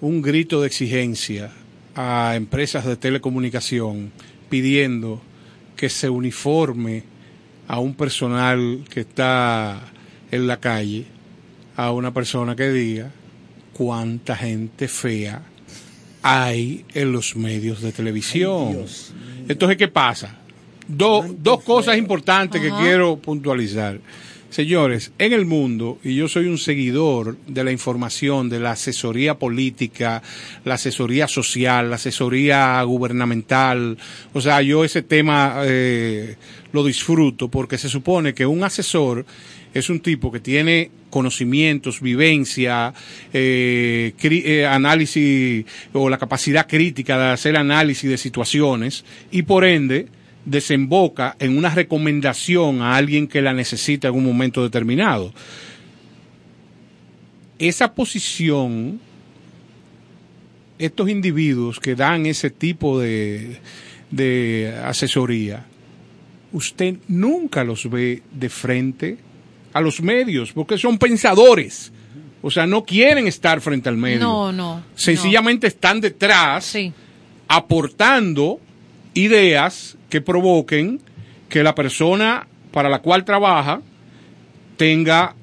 un grito de exigencia a empresas de telecomunicación pidiendo que se uniforme a un personal que está en la calle, a una persona que diga cuánta gente fea hay en los medios de televisión. Entonces, ¿qué pasa? Do- dos cosas importantes que quiero puntualizar. Señores, en el mundo, y yo soy un seguidor de la información, de la asesoría política, la asesoría social, la asesoría gubernamental, o sea, yo ese tema eh, lo disfruto porque se supone que un asesor es un tipo que tiene conocimientos, vivencia, eh, eh, análisis o la capacidad crítica de hacer análisis de situaciones y por ende desemboca en una recomendación a alguien que la necesita en un momento determinado. esa posición, estos individuos que dan ese tipo de, de asesoría, usted nunca los ve de frente a los medios, porque son pensadores. O sea, no quieren estar frente al medio. No, no. Sencillamente están detrás Sí. aportando ideas que provoquen que la persona para la cual trabaja tenga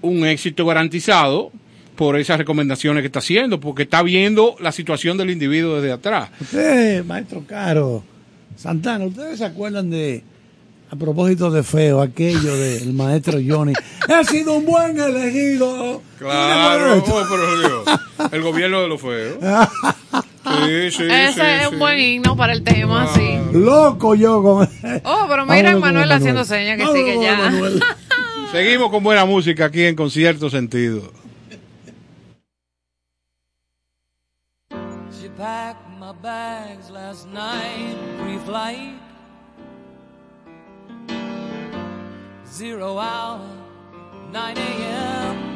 un éxito garantizado por esas recomendaciones que está haciendo, porque está viendo la situación del individuo desde atrás. Usted, maestro Caro, Santana, ¿ustedes se acuerdan de, a propósito de feo, aquello del maestro Johnny? He sido un buen elegido. Claro, pero el gobierno de los feos. Sí, sí, Ese sí, es sí. un buen himno para el tema, sí. Loco yo con... Oh, pero mira con Manuel haciendo señas que Vámonos sigue con ya. Seguimos con buena música aquí en Concierto Sentido. She packed my bags last night, pre-flight. Zero hour, 9 a.m.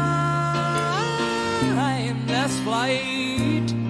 last flight.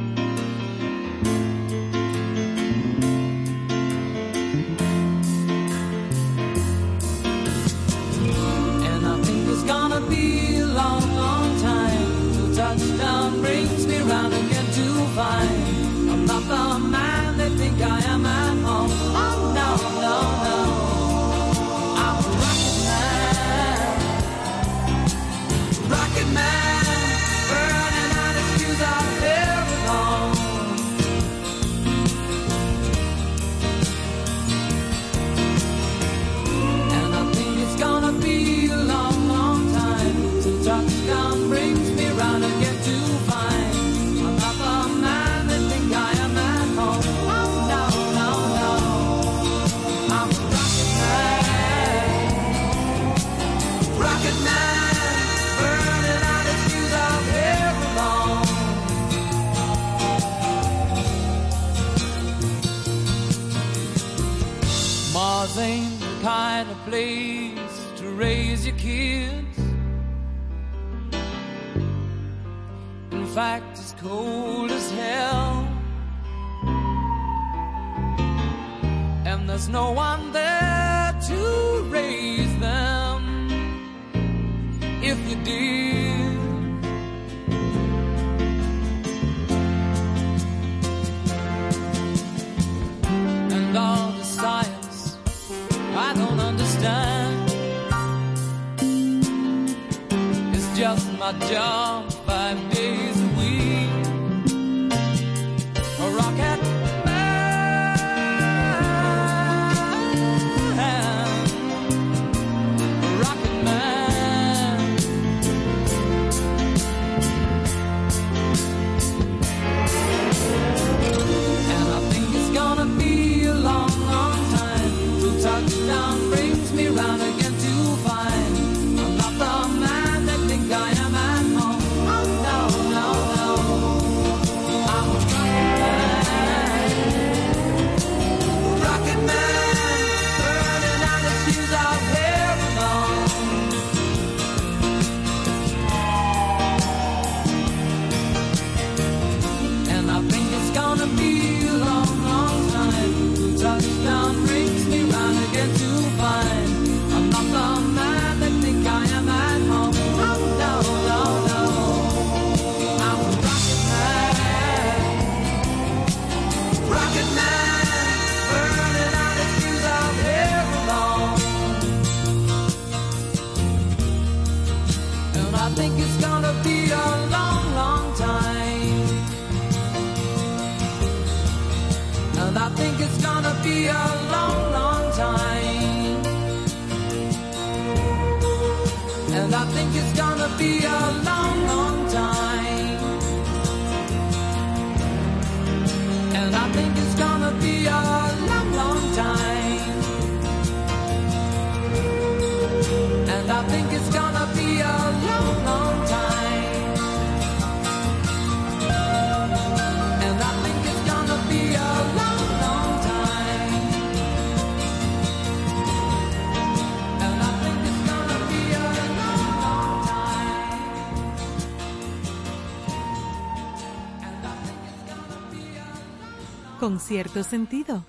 Cierto sentido.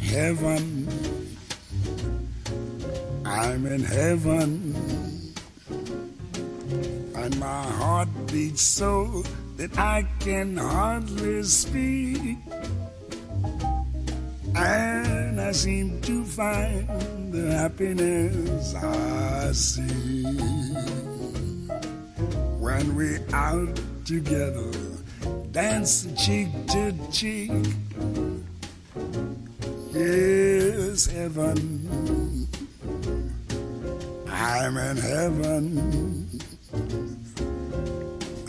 heaven. I'm in heaven. And my heart beats so that I can hardly speak. And I seem to find the happiness I see when we're out together, dance cheek to cheek. Yes, heaven. I'm in heaven.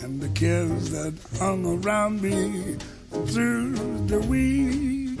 And the cares that hung around me through the week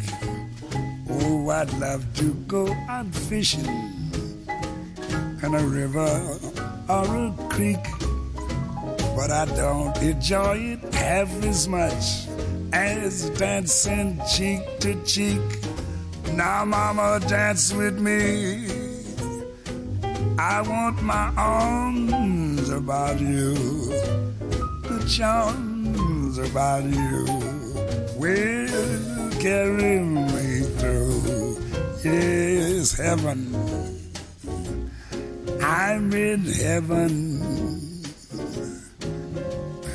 I'd love to go out fishing in a river or a creek. But I don't enjoy it half as much as dancing cheek to cheek. Now, mama, dance with me. I want my arms about you, the charms about you will carry me Yes, heaven. I'm in heaven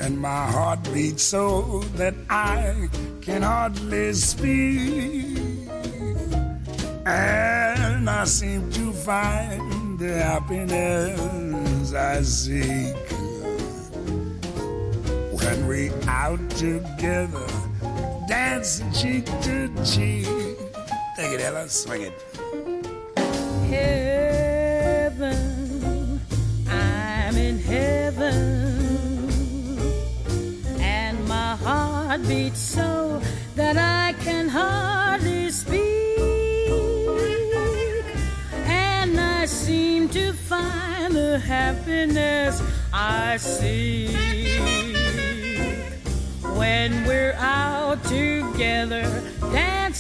and my heart beats so that I can hardly speak. And I seem to find the happiness I seek when we out together, dancing cheek to cheek. Take it, Ella, swing it. heaven. I'm in heaven. And my heart beats so that I can hardly speak. And I seem to find the happiness I seek when we're out together,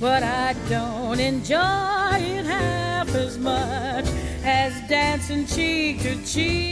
but I don't enjoy it half as much as dancing cheek to cheek.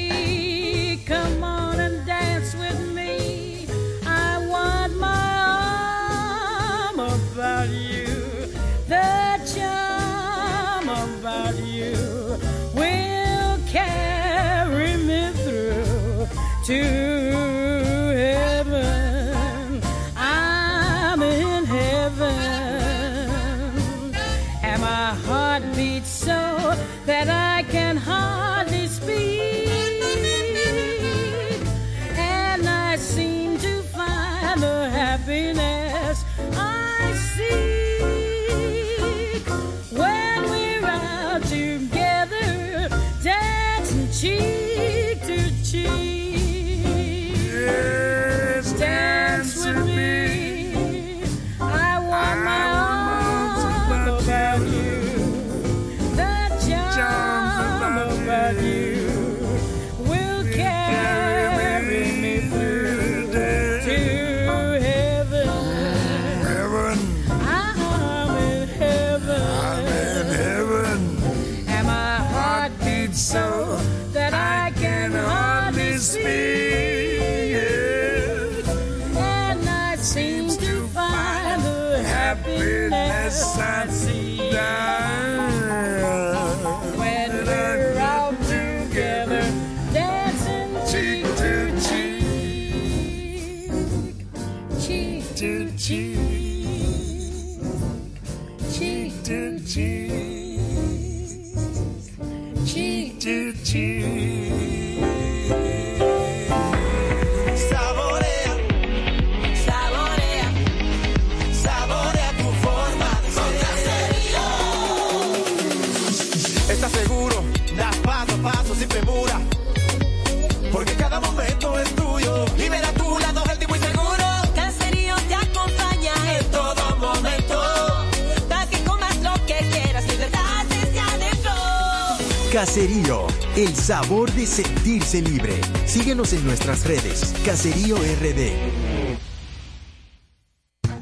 Caserío, el sabor de sentirse libre. Síguenos en nuestras redes. Caserío RD.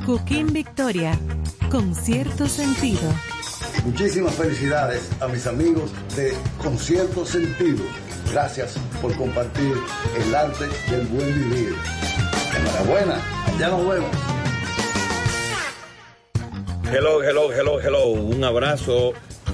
Cooking Victoria, con cierto sentido. Muchísimas felicidades a mis amigos de Concierto Sentido. Gracias por compartir el arte del buen vivir. Enhorabuena, ya nos vemos. Hello, hello, hello, hello. Un abrazo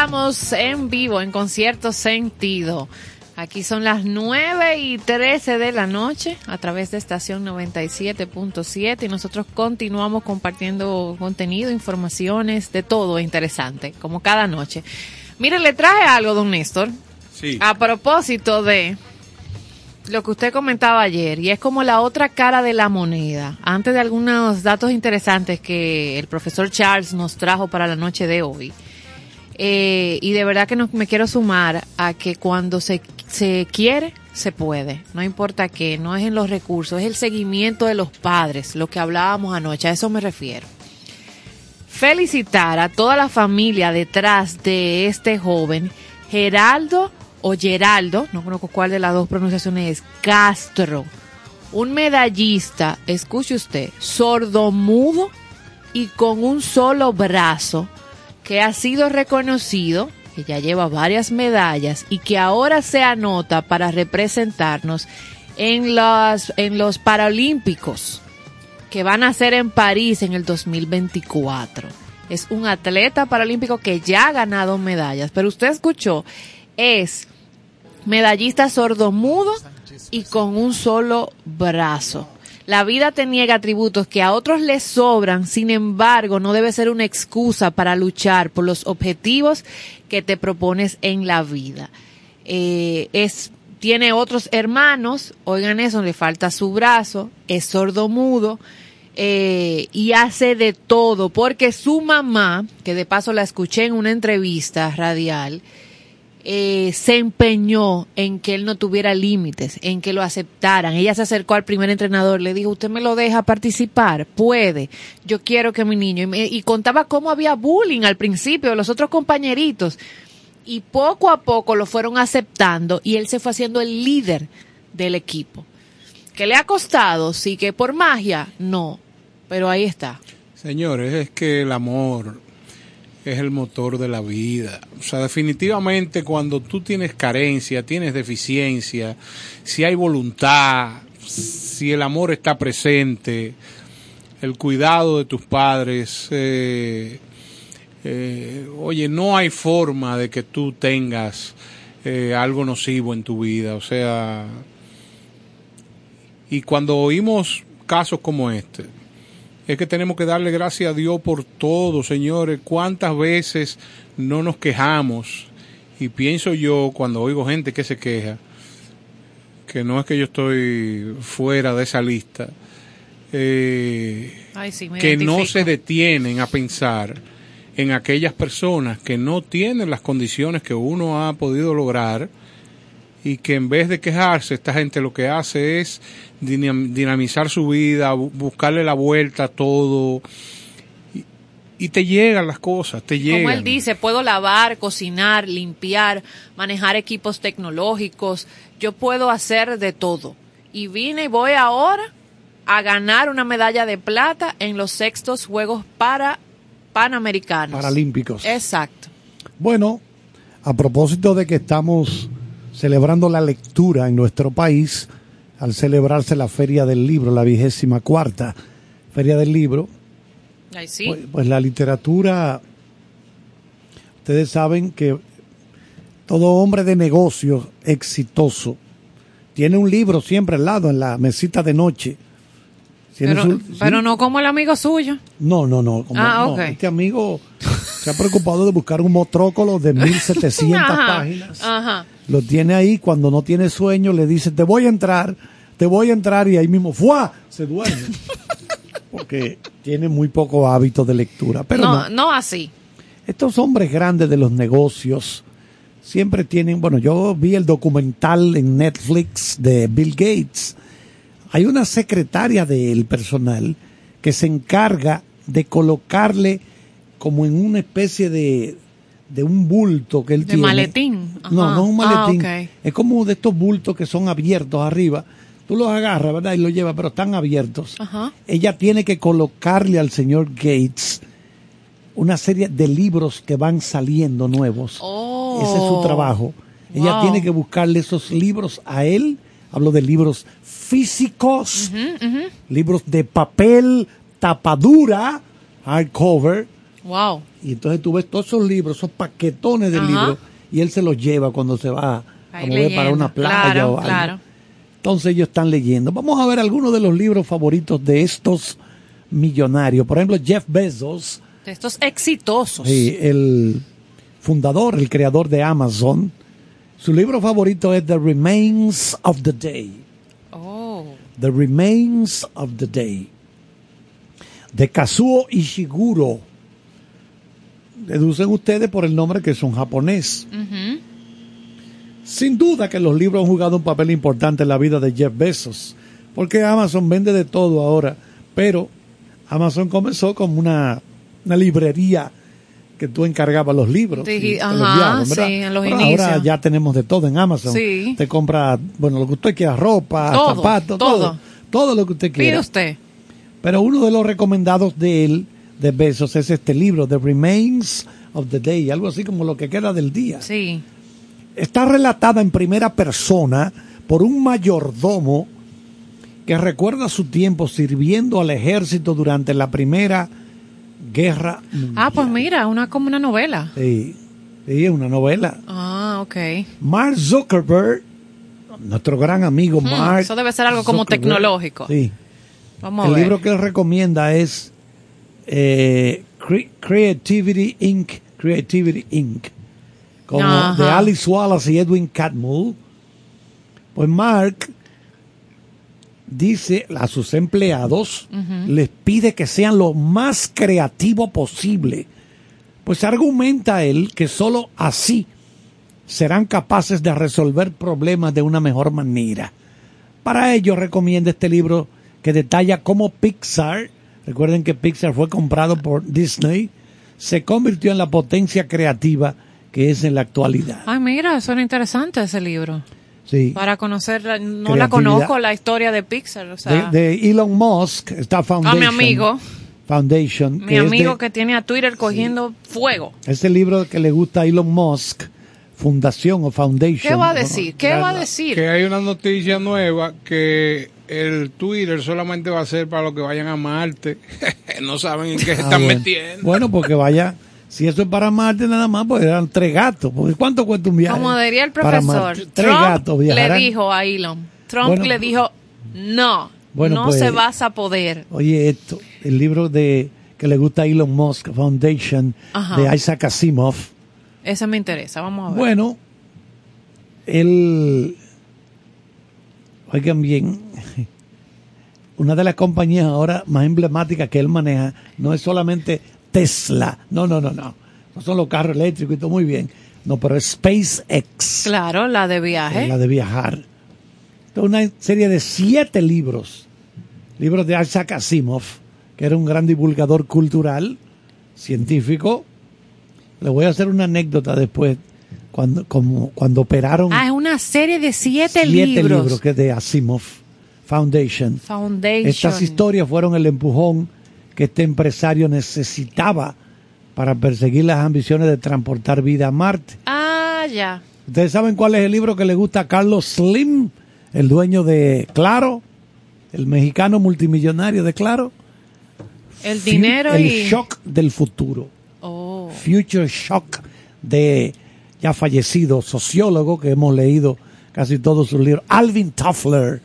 Estamos en vivo, en concierto sentido. Aquí son las 9 y 13 de la noche a través de estación 97.7 y nosotros continuamos compartiendo contenido, informaciones, de todo interesante, como cada noche. Mire, le traje algo, don Néstor, Sí. a propósito de lo que usted comentaba ayer, y es como la otra cara de la moneda. Antes de algunos datos interesantes que el profesor Charles nos trajo para la noche de hoy. Eh, y de verdad que no, me quiero sumar a que cuando se, se quiere, se puede. No importa qué, no es en los recursos, es el seguimiento de los padres, lo que hablábamos anoche, a eso me refiero. Felicitar a toda la familia detrás de este joven, Geraldo o Geraldo, no conozco cuál de las dos pronunciaciones es, Castro, un medallista, escuche usted, sordomudo y con un solo brazo, que ha sido reconocido, que ya lleva varias medallas y que ahora se anota para representarnos en los, en los Paralímpicos que van a ser en París en el 2024. Es un atleta paralímpico que ya ha ganado medallas, pero usted escuchó, es medallista sordomudo y con un solo brazo. La vida te niega atributos que a otros les sobran, sin embargo, no debe ser una excusa para luchar por los objetivos que te propones en la vida. Eh, es, tiene otros hermanos, oigan eso, le falta su brazo, es sordomudo eh, y hace de todo, porque su mamá, que de paso la escuché en una entrevista radial, eh, se empeñó en que él no tuviera límites, en que lo aceptaran. Ella se acercó al primer entrenador, le dijo, usted me lo deja participar, puede, yo quiero que mi niño, y, contaba cómo había bullying al principio los otros compañeritos, y poco a poco lo fueron aceptando y él se fue haciendo el líder del equipo. ¿Que le ha costado? Sí, que por magia, no, pero ahí está. Señores, es que el amor es el motor de la vida. O sea, definitivamente cuando tú tienes carencia, tienes deficiencia, si hay voluntad, si el amor está presente, el cuidado de tus padres, eh, eh, oye, no hay forma de que tú tengas eh, algo nocivo en tu vida. O sea, y cuando oímos casos como este, es que tenemos que darle gracias a Dios por todo, señores. ¿Cuántas veces no nos quejamos? Y pienso yo, cuando oigo gente que se queja, que no es que yo estoy fuera de esa lista, eh, Ay, sí, me que no se detienen a pensar en aquellas personas que no tienen las condiciones que uno ha podido lograr y que en vez de quejarse, esta gente lo que hace es dinam- dinamizar su vida, bu- buscarle la vuelta a todo y, y te llegan las cosas, te llegan. Como él dice, puedo lavar, cocinar, limpiar, manejar equipos tecnológicos, yo puedo hacer de todo. Y vine y voy ahora a ganar una medalla de plata en los sextos Juegos para Panamericanos. Paralímpicos. Exacto. Bueno, a propósito de que estamos celebrando la lectura en nuestro país, al celebrarse la Feria del Libro, la vigésima cuarta Feria del Libro, Ay, sí. pues, pues la literatura, ustedes saben que todo hombre de negocios exitoso tiene un libro siempre al lado, en la mesita de noche. Pero, su- pero sí. no como el amigo suyo. No, no, no. como- Ah, no. Este amigo se ha preocupado de buscar un motrócolo de 1700 Ajá, páginas. Ajá. Lo tiene ahí, cuando no tiene sueño, le dice, te voy a entrar, te voy a entrar, y ahí mismo, ¡fua! Se duerme. Porque tiene muy poco hábito de lectura. Pero no, no, no así. estos hombres grandes de los negocios siempre tienen, bueno, yo vi el documental en Netflix de Bill Gates. Hay una secretaria del personal que se encarga de colocarle como en una especie de, de un bulto que él De tiene. maletín. No, no un maletín. Ah, ok. Es como de estos bultos que son abiertos arriba. Tú los agarras, ¿verdad? Y los llevas, pero están abiertos. Ajá. Ella tiene que colocarle al señor Gates una serie de libros que van saliendo nuevos. Oh. Ese es su trabajo. Ella Wow. tiene que buscarle esos libros a él. Hablo de libros físicos, libros de papel, tapadura, hardcover. Wow. Y entonces tú ves todos esos libros, esos paquetones de Ajá. libros, y él se los lleva cuando se va a mover para una playa Claro, o algo. claro. Entonces ellos están leyendo. Vamos a ver algunos de los libros favoritos de estos millonarios. Por ejemplo, Jeff Bezos, De estos exitosos. sí, el fundador, el creador de Amazon. Su libro favorito es The Remains of the Day. Oh. The Remains of the Day. De Kazuo Ishiguro. Deducen ustedes por el nombre que es un japonés. Sin duda que los libros han jugado un papel importante en la vida de Jeff Bezos, porque Amazon vende de todo ahora, pero Amazon comenzó como una, una librería que tú encargabas los libros. Digi- y ajá, los ¿verdad? sí, en los Pero inicios. Ahora ya tenemos de todo en Amazon. Sí. Te compra, bueno, lo que usted quiera, ropa, Todo, zapatos, todo. todo. Todo lo que usted Pide quiera. usted. Pero uno de los recomendados de él, de Bezos, es este libro, The Remains of the Day, algo así como lo que queda del día Sí. está relatada en primera persona por un mayordomo que recuerda su tiempo sirviendo al ejército durante la primera guerra mundial. Ah, pues mira, una como una novela. Sí, sí, es una novela. Ah, ok. Mark Zuckerberg, nuestro gran amigo Hmm, Mark. eso debe ser algo como Zuckerberg, tecnológico. Sí. Vamos a El ver. libro que él recomienda es eh, Cre- Creativity Inc. Creativity Inc. Como Ajá. de Alice Wallace y Edwin Catmull. Pues Mark dice a sus empleados, les pide que sean lo más creativo posible. Pues argumenta él que sólo así serán capaces de resolver problemas de una mejor manera. Para ello recomienda este libro que detalla cómo Pixar, recuerden que Pixar fue comprado por Disney, se convirtió en la potencia creativa que es en la actualidad. Ay, mira, suena interesante ese libro. Sí. Para conocer, la- no la conozco la historia de Pixar. O sea, De, de Elon Musk, está a Foundation. mi amigo, Foundation. mi que es de- amigo que tiene a Twitter cogiendo fuego. Ese libro que le gusta a Elon Musk, Fundación o Foundation. ¿Qué va a decir? ¿Qué va a decir? Que hay una noticia nueva que el Twitter solamente va a ser para los que vayan a Marte. no saben en qué se Ah, están bueno. metiendo. Bueno, porque vaya, Si eso es para Marte nada más, pues eran tres gatos. Porque ¿Cuánto cuesta un viaje? Como diría el profesor, Marte? Tres Trump gatos le viajarán. dijo a Elon, Trump Bueno, le dijo, no, Bueno, no pues- se vas a poder. Oye, esto, el libro de que le gusta a Elon Musk, Foundation, Ajá. de Isaac Asimov. Ese me interesa, vamos a ver. Bueno, él, oigan bien, una de las compañías ahora más emblemáticas que él maneja no es solamente Tesla, no, no, no, no, no son los carros eléctricos y todo muy bien, no, pero es SpaceX, Claro, la de viaje. la de viajar. Esto es una serie de siete libros, libros de Isaac Asimov, que era un gran divulgador cultural, científico. Le voy a hacer una anécdota después, cuando, como, cuando operaron Ah, es una serie de siete, siete libros. libros que es de Asimov Foundation. Foundation. Estas historias fueron el empujón que este empresario necesitaba para perseguir las ambiciones de transportar vida a Marte. Ah, ya. ¿Ustedes saben cuál es el libro que le gusta a Carlos Slim, el dueño de Claro, el mexicano multimillonario de Claro? El dinero el y... shock del futuro. Oh. Future Shock de ya fallecido sociólogo que hemos leído casi todos sus libros. Alvin Toffler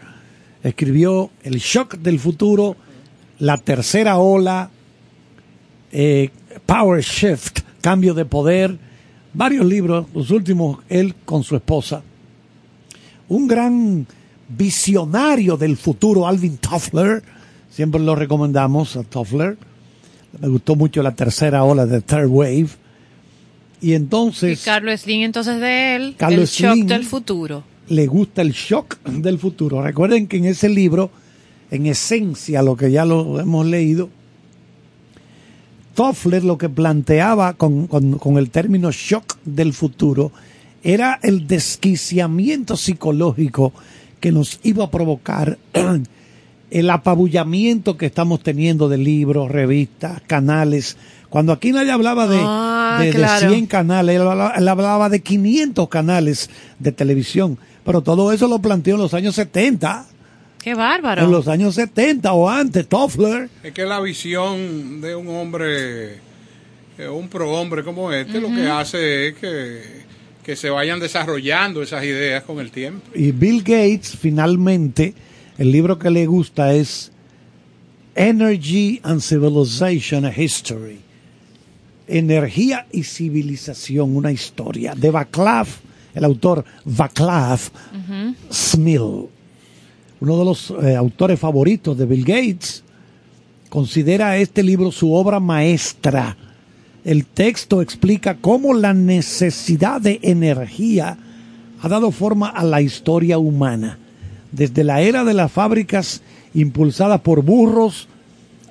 escribió El Shock del Futuro, La Tercera Ola, eh, Power Shift, Cambio de Poder, varios libros, los últimos él con su esposa. Un gran visionario del futuro, Alvin Toffler, siempre lo recomendamos a Toffler. Me gustó mucho la tercera ola de Third Wave. Y Y entonces Carlos Slim, entonces de él, Carlos el shock Slim. del futuro. le gusta el shock del futuro. Recuerden que en ese libro, en esencia, lo que ya lo hemos leído, Toffler lo que planteaba con, con- con el término shock del futuro era el desquiciamiento psicológico que nos iba a provocar el apabullamiento que estamos teniendo de libros, revistas, canales. Cuando aquí nadie hablaba de, Ah, de- de claro. 100 canales, él hablaba, él hablaba de 500 canales de televisión. Pero todo eso lo planteó en los años 70. Qué bárbaro. En los años 70 o antes, Toffler. Es que la visión de un hombre, eh, un prohombre como este, lo que hace es que, que se vayan desarrollando esas ideas con el tiempo. Y Bill Gates, finalmente, el libro que le gusta es Energy and Civilization a History. Energía y civilización, una historia. De Vaclav, el autor Vaclav Smil, uno de los eh, autores favoritos de Bill Gates, considera este libro su obra maestra. El texto explica cómo la necesidad de energía ha dado forma a la historia humana, desde la era de las fábricas impulsadas por burros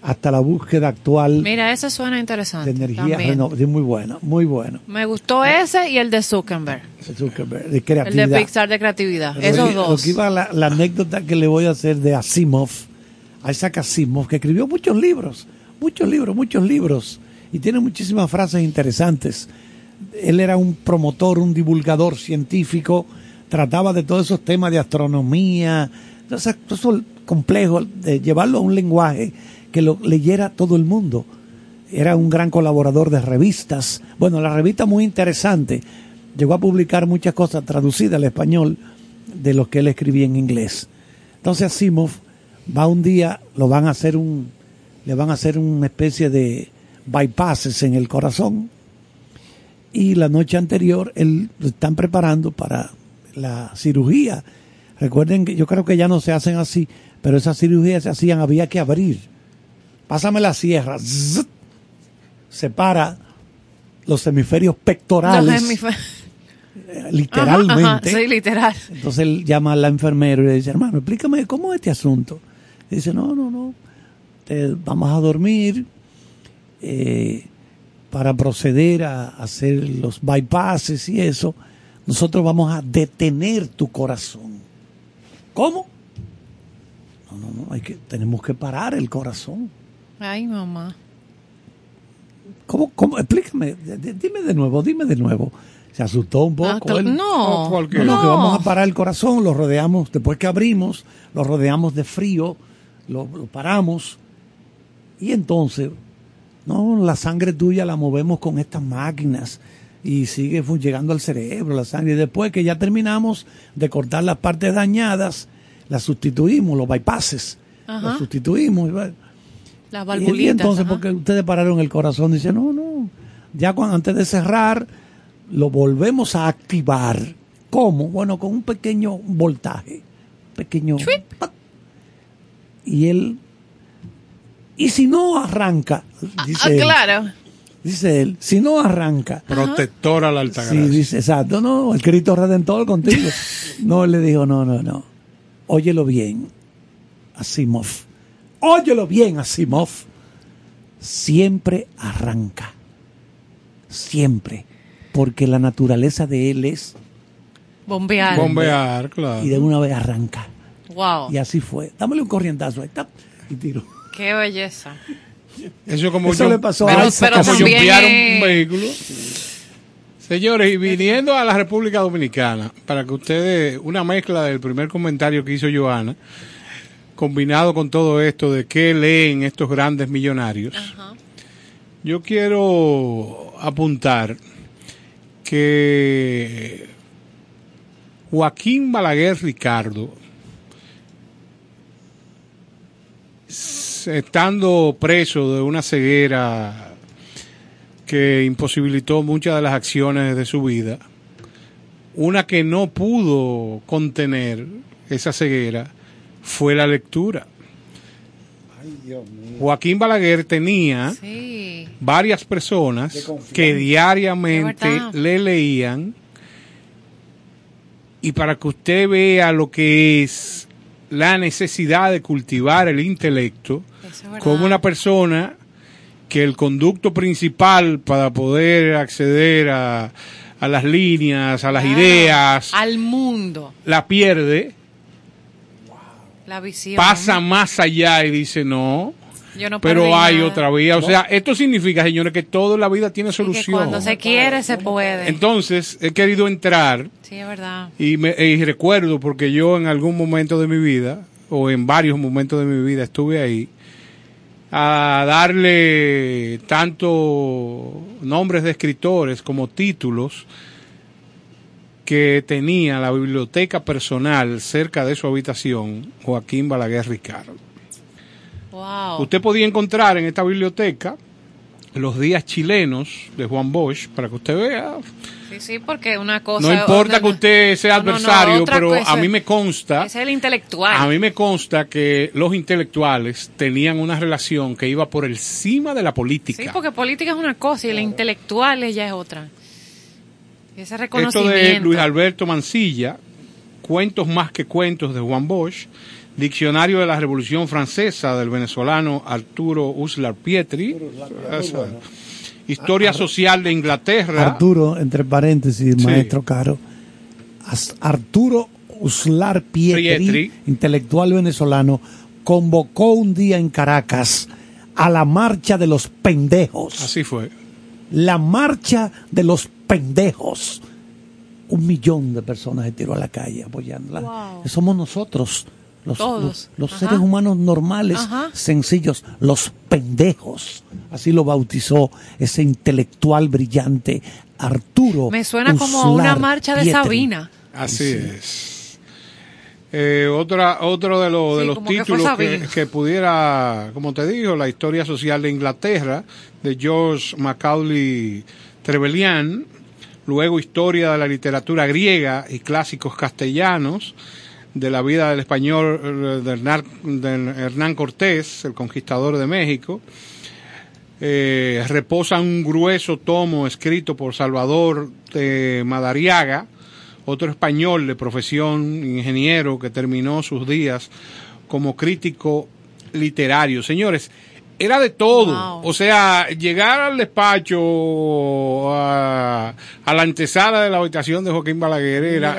hasta la búsqueda actual Mira, ese suena interesante. de energía renovable. Muy bueno, muy bueno. Me gustó ese y el de Zuckerberg. Zuckerberg, de El creatividad. de Pixar de creatividad. Pero Esos dos. Lo que iba la, la anécdota que le voy a hacer de Asimov, Isaac Asimov, que escribió muchos libros, muchos libros, muchos libros, y tiene muchísimas frases interesantes. Él era un promotor, un divulgador científico, trataba de todos esos temas de astronomía, eso, todo eso complejo, de llevarlo a un lenguaje que lo leyera todo el mundo. Era un gran colaborador de revistas. Bueno, la revista muy interesante. Llegó a publicar muchas cosas traducidas al español de lo que él escribía en inglés. Entonces Asimov va un día, lo van a hacer un, le van a hacer una especie de bypasses en el corazón y la noche anterior él lo están preparando para la cirugía. Recuerden que yo creo que ya no se hacen así, pero esas cirugías se hacían, había que abrir. Pásame la sierra, zzz, separa los hemisferios pectorales, Los hemisfer- eh, literalmente. Ajá, ajá, sí, literal. Entonces él llama a la enfermera y le dice, hermano, explícame cómo es este asunto. Y dice, no, no, no, te- vamos a dormir eh, para proceder a hacer los bypasses y eso. Nosotros vamos a detener tu corazón. ¿Cómo? No, no, no, hay que, tenemos que parar el corazón. Ay, mamá. ¿Cómo, cómo? Explícame, dime de nuevo, dime de nuevo. Se asustó un poco. Ah, él. no. No, no, que vamos a parar el corazón, lo rodeamos, después que abrimos, lo rodeamos de frío, lo, lo paramos. Y entonces No, la sangre tuya la movemos con estas máquinas y sigue llegando al cerebro la sangre. Y después que ya terminamos de cortar las partes dañadas, las sustituimos, los bypasses, Ajá. los sustituimos. Y va- Las y, valvulitas. y entonces, ajá. porque ustedes pararon el corazón, dice, no, no, ya cuando, antes de cerrar, lo volvemos a activar. ¿Cómo? Bueno, con un pequeño voltaje, pequeño... Y él... Y si no arranca, dice, Ah, él, claro. dice él, si no arranca, Protector a la Sí, altagracia. dice, exacto, no, el Cristo Redentor contigo. No, él le dijo, no, no, no. Óyelo bien, Asimov. Óyelo bien, Asimov. Siempre arranca. Siempre. Porque la naturaleza de él es, Bombear. Bombear, claro. y de una vez arranca. Wow. Y así fue. Dámele un corrientazo ahí, tap, y tiro. Qué belleza. Eso es como Eso jump- le pasó Pero- a como pero también jumpear un vehículo. Señores, y viniendo a la República Dominicana, para que ustedes, una mezcla del primer comentario que hizo Joana, combinado con todo esto de qué leen estos grandes millonarios, yo quiero apuntar que Joaquín Balaguer Ricardo, estando preso de una ceguera que imposibilitó muchas de las acciones de su vida, una que no pudo contener esa ceguera fue la lectura. Joaquín Balaguer tenía Sí. varias personas que diariamente le leían y para que usted vea lo que es la necesidad de cultivar el intelecto es como una persona que el conducto principal para poder acceder a, a las líneas, a las Claro. ideas, Al mundo. la pierde, La visión. pasa más allá y dice no, Yo no pero hay nada. otra vía. O sea, esto significa, señores, que todo en la vida tiene Y que solución. cuando se quiere, se puede. Entonces, he querido entrar sí, es verdad. y, me, y recuerdo, porque yo en algún momento de mi vida, o en varios momentos de mi vida, estuve ahí, a darle tanto nombres de escritores como títulos que tenía la biblioteca personal cerca de su habitación, Joaquín Balaguer Ricardo. Wow. Usted podía encontrar en esta biblioteca los días chilenos de Juan Bosch, para que usted vea. Sí, sí, porque una cosa. No importa que usted sea No, no, no, adversario, pero cosa a mí me consta, Es el intelectual. a mí me consta que los intelectuales tenían una relación que iba por encima de la Sí, política. porque política es una cosa y la intelectual ya es otra. Ese Esto reconocimiento. de Luis Alberto Mancilla, Cuentos más que cuentos de Juan Bosch, Diccionario de la Revolución Francesa del venezolano Arturo Uslar Pietri. Historia Social de Inglaterra, Arturo, entre paréntesis, Sí. maestro caro. Arturo Uslar Pietri, Pietri. intelectual venezolano, convocó un día en Caracas a la marcha de los pendejos. así fue. La marcha de los pendejos. Un millón de personas se tiró a la calle apoyándola. Wow. Somos nosotros, los, Todos. los, seres humanos normales, Ajá. sencillos, los pendejos. Así lo bautizó ese intelectual brillante Arturo. Me suena como a una marcha de Pietri. Sabina. Así es. Eh, otra, otro de, los de los que títulos que, que pudiera, como te digo, la historia social de Inglaterra, de George Macaulay Trevelyan, luego historia de la literatura griega y clásicos castellanos, de la vida del español eh, de Hernán, Cortés, el conquistador de México, eh, reposa un grueso tomo escrito por Salvador de Madariaga, otro español de profesión ingeniero que terminó sus días como crítico literario. Señores, era de todo. Wow. O sea, llegar al despacho, a, a la antesala de la habitación de Joaquín Balaguer era...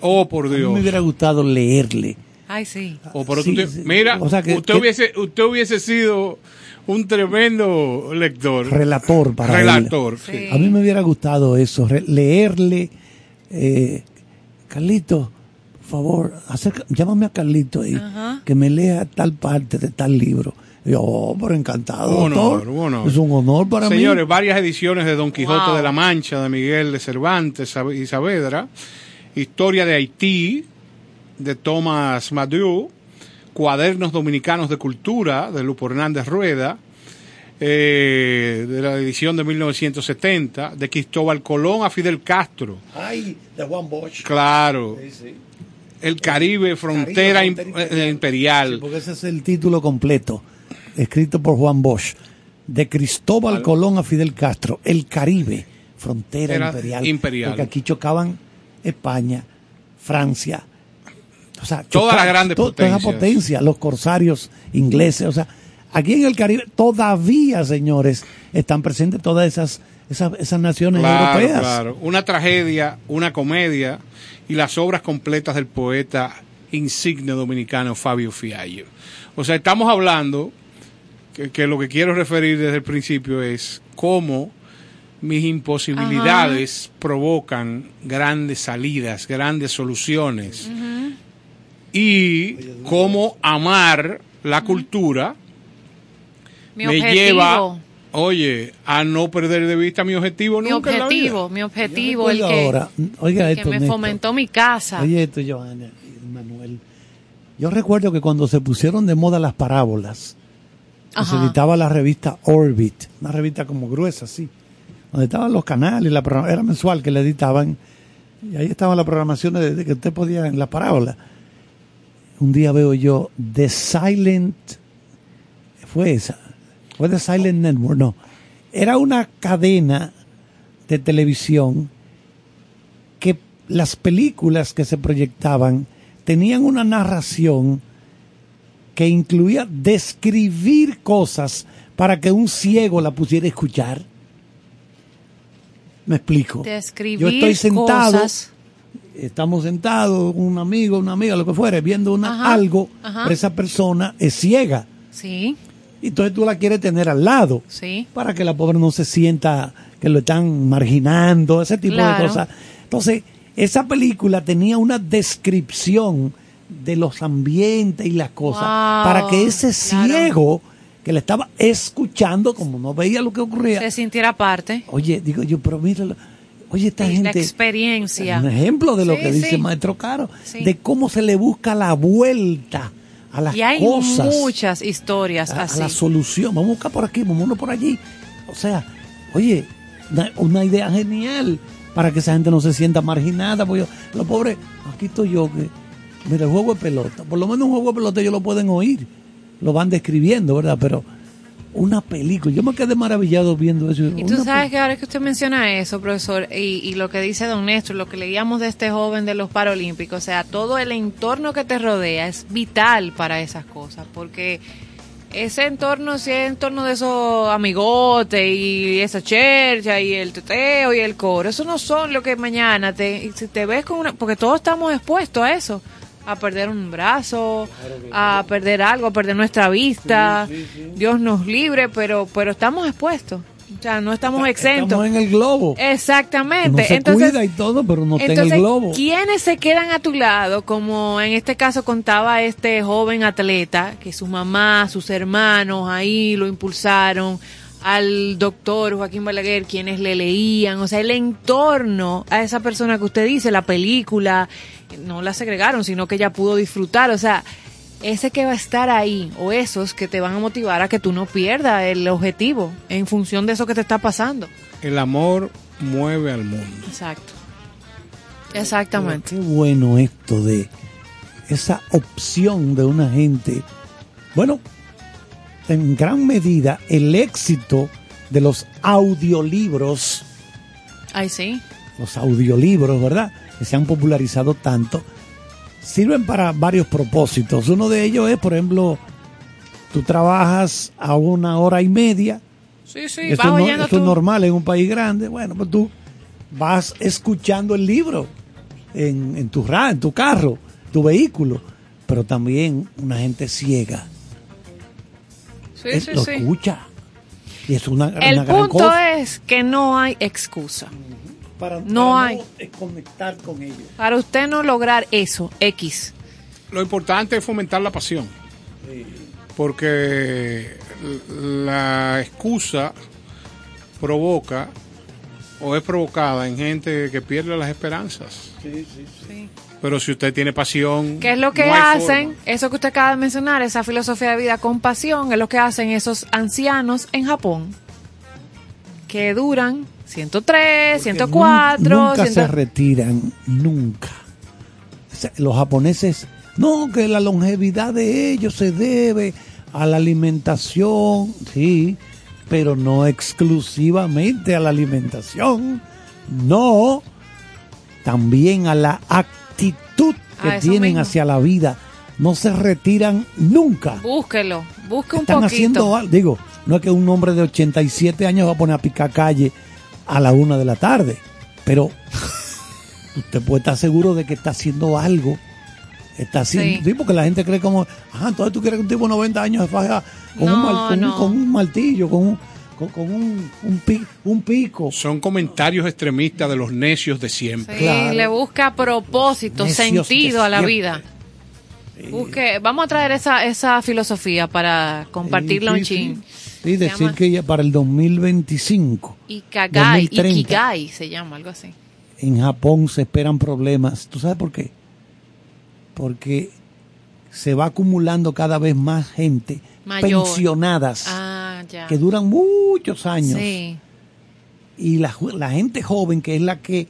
Oh, por A mí Dios. me hubiera gustado leerle. Ay, sí. O por Sí, otro- sí. mira, O sea, que- usted, que- hubiese, usted hubiese sido un tremendo lector. Relator para Relator, él. sí. A mí me hubiera gustado eso, re- leerle. Eh, Carlito, por favor, acerca- llámame a Carlito ahí, que me lea tal parte de tal libro. Yo, pero encantado, Un honor, doctor. un honor. Es un honor para Señores, mí. varias ediciones de Don Quijote Wow. de la Mancha, de Miguel de Cervantes y Saavedra, Historia de Haití, de Thomas Madu, Cuadernos Dominicanos de Cultura, de Lupo Hernández Rueda, eh, de la edición de 1970, de Cristóbal Colón a Fidel Castro, Ay, de Juan Bosch. claro, El Caribe, Frontera Caribe, Im- Frontera eh, Imperial. Sí, porque ese es el título completo, escrito por Juan Bosch. De Cristóbal Colón a Fidel Castro, el Caribe, frontera Era imperial. imperial. Porque aquí chocaban España, Francia, o sea, Todas las grandes to- toda potencias. potencia, los corsarios ingleses, o sea, aquí en el Caribe todavía, señores, están presentes todas esas, esas, esas naciones Claro, europeas. claro. Una tragedia, una comedia y las obras completas del poeta insigne dominicano Fabio Fiallo. O sea, estamos hablando que, que lo que quiero referir desde el principio es cómo mis imposibilidades provocan grandes salidas, grandes soluciones y cómo amar la cultura Mi me objetivo. lleva, oye, a no perder de vista mi objetivo mi nunca en la vida. objetivo, mi objetivo, el que, ahora, oiga el que esto, me Néstor. fomentó mi casa. Oye, esto, Johanna y Manuel. Yo recuerdo que cuando se pusieron de moda las parábolas, se editaba la revista Orbit, una revista como gruesa, así, donde estaban los canales, la era mensual que le editaban, y ahí estaban las programaciones de, de que usted podía en la parábola. Un día veo yo The Silent, fue esa, fue The Silent Network, no, era una cadena de televisión que las películas que se proyectaban tenían una narración que incluía describir cosas para que un ciego la pusiera a escuchar. Me explico. Describir Yo estoy sentado, cosas. estamos sentados, un amigo, una amiga, lo que fuera, viendo una, Ajá, algo, ajá. pero esa persona es ciega. Sí, Y entonces tú la quieres tener al lado sí. para que la pobre no se sienta que lo están marginando, ese tipo Claro. de cosas. Entonces, esa película tenía una descripción de los ambientes y las cosas Wow, para que ese claro. ciego que le estaba escuchando, como no veía lo que ocurría, Se sintiera parte. oye, digo yo, pero míralo, oye, esta Sí, la gente, experiencia. un ejemplo de lo Sí, que dice. Maestro Caro, Sí. de cómo se le busca la vuelta a las Y hay cosas muchas historias a, a así. la solución. Vamos a buscar por aquí, vamos por allí. O sea, oye, una, una idea genial para que esa gente no se sienta marginada. Porque yo, los pobres, aquí estoy yo que, mira, el juego de pelota, por lo menos un juego de pelota ellos lo pueden oír, lo van describiendo, ¿verdad? Pero una película, yo me quedé maravillado viendo eso. Y tú sabes que ahora que usted menciona eso, profesor, y, y lo que dice don Néstor, lo que leíamos de este joven de los Paralímpicos, o sea, todo el entorno que te rodea es vital para esas cosas, porque ese entorno, si es entorno de esos amigotes y esa chercha y el teteo y el coro, eso no son lo que mañana te, si te ves con una, porque todos estamos expuestos a eso, a perder un brazo, a perder algo, a perder nuestra vista, Dios nos libre, pero, pero estamos expuestos, o sea, no estamos exentos. Estamos en el globo. Exactamente. Uno se entonces, cuida y todo, pero no está en el globo. ¿quiénes se quedan a tu lado? Como en este caso contaba este joven atleta, que su mamá, sus hermanos ahí lo impulsaron, al doctor Joaquín Balaguer, quienes le leían, o sea, el entorno a esa persona que usted dice, la película, no la segregaron, sino que ella pudo disfrutar, o sea, ese que va a estar ahí, o esos que te van a motivar a que tú no pierdas el objetivo en función de eso que te está pasando. El amor mueve al mundo. Exacto. Exactamente. Qué bueno esto de esa opción de una gente. Bueno, en gran medida el éxito de los audiolibros, Ay, sí. los audiolibros, ¿verdad? Que se han popularizado tanto, sirven para varios propósitos. Uno de ellos es, por ejemplo, tú trabajas a una hora y media. Sí, sí, vas no- es normal en un país grande. Bueno, pues tú vas escuchando el libro en, en tu en tu carro, tu vehículo, pero también una gente ciega Sí, es- sí, lo sí. escucha. Y es una, El una gran punto cosa. es que no hay excusa. Para, no para hay. conectar con ellos. Para usted no lograr eso, X. Lo importante es fomentar la pasión. Porque la excusa provoca o es provocada en gente que pierde las esperanzas. Pero si usted tiene pasión, ¿Qué es lo que no hacen? Eso que usted acaba de mencionar, esa filosofía de vida con pasión, es lo que hacen esos ancianos en Japón. Que duran 103, 104, Nunca 100 se retiran, nunca. O sea, los japoneses, no, que la longevidad de ellos se debe a la alimentación, sí, pero no exclusivamente a la alimentación, no, también a la actitud que tienen mismo. hacia la vida. No se retiran nunca. Búsquelo, busque un Están haciendo poquito. algo. Digo, no es que un hombre de 87 años va a poner a picar calle a la una de la tarde, pero usted puede estar seguro de que está haciendo algo. Está haciendo, Sí. sí, porque la gente cree como, ah, entonces tú quieres que un tipo de 90 años se faja con, un, mal- con, un- no. con un martillo, con un, con, con un, un, pi- un pico. Son comentarios extremistas de los necios de siempre. Sí, Claro. le busca propósito, Necios sentido a la vida. Busque, vamos a traer esa, esa filosofía para compartirla Sí, un sí, chin. Sí, decir llama- que ya para el 2025 Ikagai, 2030. Ikigai se llama, algo así. en Japón se esperan problemas. ¿Tú sabes por qué? Porque se va acumulando cada vez más gente Mayor. pensionadas Ah, ya. que duran muchos años. Sí. Y la, la gente joven, que es la que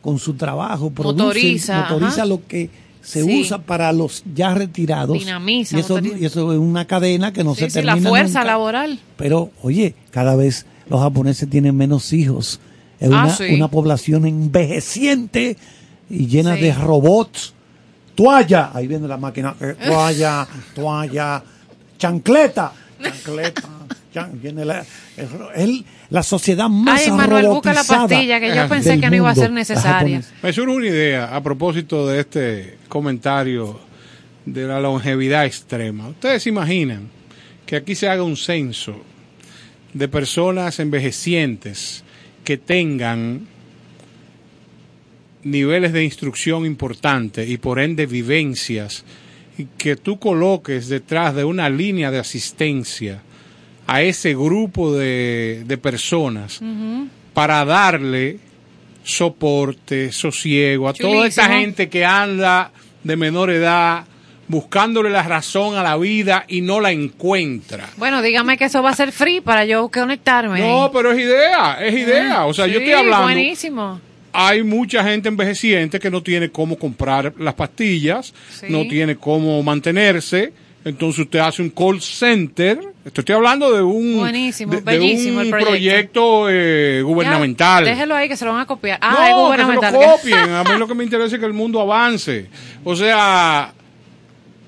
con su trabajo produce, Motoriza, motoriza lo que se Sí. usa para los ya retirados. Dinamiza, y, eso, motoriza. y eso es una cadena que no Sí, se sí, la termina fuerza nunca. laboral. Pero, oye, cada vez los japoneses tienen menos hijos. Es Ah, una, una población envejeciente y llena de robots. Toalla, ahí viene la máquina. eh, toalla, toalla, chancleta, chancleta. Chan- viene la, el- el- la sociedad más Ay, Manuel, busca la pastilla que yo pensé del que no iba a mundo, ser necesaria. Me surge una idea a propósito de este comentario de la longevidad extrema. Ustedes se imaginan que aquí se haga un censo de personas envejecientes que tengan niveles de instrucción importantes y por ende vivencias y que tú coloques detrás de una línea de asistencia a ese grupo de, de personas para darle soporte, sosiego a toda esta gente que anda de menor edad buscándole la razón a la vida y no la encuentra. Bueno, dígame que eso va a ser free para yo conectarme. No, pero es idea, es idea. O sea, yo estoy hablando. Buenísimo. Hay mucha gente envejeciente que no tiene cómo comprar las pastillas, Sí. no tiene cómo mantenerse. Entonces usted hace un call center. Esto Estoy hablando de un, Buenísimo, de, de bellísimo un el proyecto. proyecto eh, gubernamental. Ya, déjelo ahí que se lo van a copiar. Ah, no, es que se gubernamental. lo copien. A mí lo que me interesa es que el mundo avance. O sea,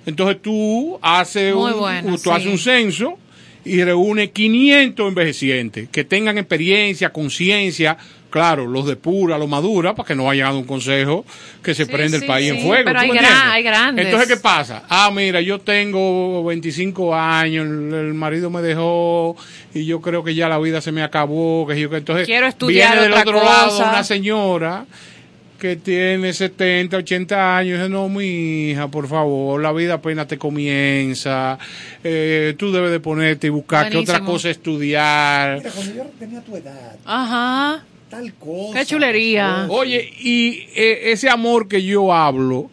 entonces tú haces, Muy un, bueno, tú sí. haces un censo y reúne 500 envejecientes que tengan experiencia, conciencia, claro, los depura, los madura, para que no vayan a dar un consejo que se Sí, prende sí, el país sí, en fuego. pero ¿tú hay gran- hay grandes. Entonces, ¿qué pasa? Ah, mira, yo tengo 25 años, el, el marido me dejó y yo creo que ya la vida se me acabó. Que yo, que entonces Quiero estudiar viene del otra otro lado una señora que tiene 70, 80 años, y dice, no, mi hija, por favor, la vida apenas te comienza, eh, tú debes de ponerte y buscar qué otra cosa estudiar. cuando yo tenía tu edad, Ajá. Tal cosa. Qué chulería. Oye, y eh, ese amor que yo hablo,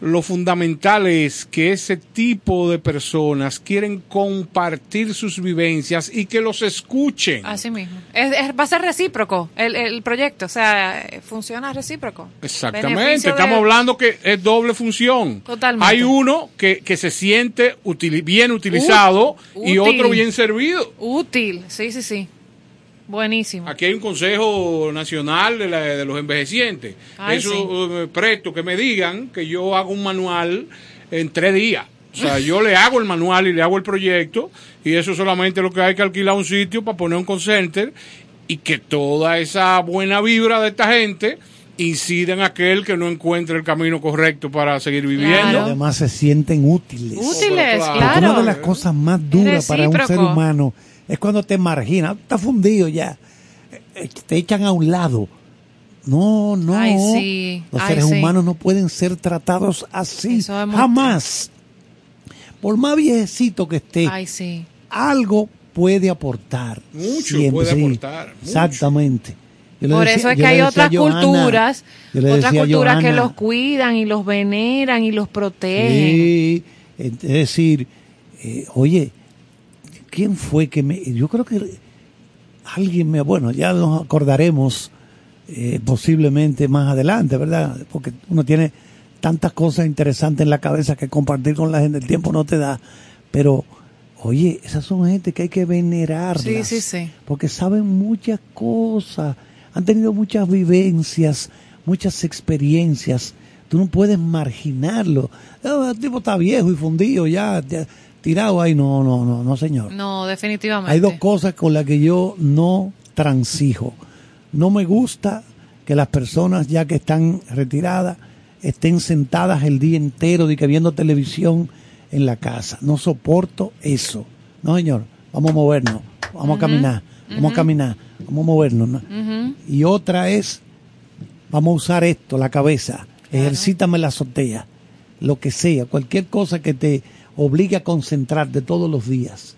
lo fundamental es que ese tipo de personas quieren compartir sus vivencias y que los escuchen. Así mismo. Es, es- va a ser recíproco el, el proyecto. O sea, funciona recíproco. Exactamente, Beneficio de- estamos hablando que es doble función. Totalmente. Hay uno que, que se siente utili- bien utilizado Ú- y útil. otro bien servido. Útil. Sí, sí, sí. Buenísimo. Aquí hay un Consejo Nacional de, la- de los Envejecientes. Ay, Eso sí. eh, me presto que me digan que yo hago un manual en tres días. O sea, yo le hago el manual y le hago el proyecto y eso solamente lo que hay que alquilar un sitio para poner un call center y que toda esa buena vibra de esta gente incida en aquel que no encuentre el camino correcto para seguir viviendo. Claro. Además se sienten útiles. Útiles, claro. Claro. una de las cosas más duras para un ser humano es cuando te margina, está fundido ya, eh, eh, te echan a un lado. No, no. Ay, sí. Los Ay, seres sí. humanos no pueden ser tratados así. Es Jamás. Por más viejecito que esté, Ay, sí. algo puede aportar. Mucho Siempre, puede aportar, mucho. Exactamente. Por decía- eso es que hay otras Johanna- culturas, otras culturas que los cuidan y los veneran y los protegen. Sí, es decir, eh, oye, ¿quién fue que me... Yo creo que alguien me... Bueno, ya nos acordaremos eh, posiblemente más adelante, ¿verdad? Porque uno tiene tantas cosas interesantes en la cabeza que compartir con la gente, el tiempo no te da. Pero, oye, esas son gente que hay que venerarlas. Sí, sí, sí. Porque saben muchas cosas, han tenido muchas vivencias, muchas experiencias. Tú no puedes marginarlo. Ah, el tipo está viejo y fundido, ya, ya, tirado ahí. No, no, no, no, señor. No, definitivamente. Hay dos cosas con las que yo no transijo. No me gusta que las personas ya que están retiradas estén sentadas el día entero de que viendo televisión en la casa. No soporto eso. No, señor. Vamos a movernos. Vamos a caminar. Vamos a caminar. Vamos a movernos. Y otra es, vamos a usar esto, la cabeza. Ejercítame la azotea. Lo que sea. Cualquier cosa que te obligue a concentrarte todos los días.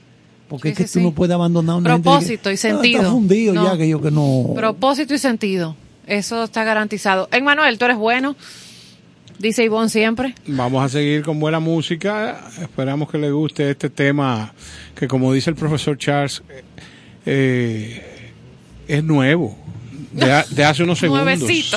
Porque Sí, es que sí, tú sí. no puedes abandonar una gente Propósito que- y sentido. No, está fundido No. ya que yo que no. Propósito y sentido. Eso está garantizado. Manuel, tú eres bueno. Dice Ivonne siempre. Vamos a seguir con buena música. Esperamos que le guste este tema que, como dice el profesor Charles, eh, es nuevo. De, de hace unos segundos. Nuevecito.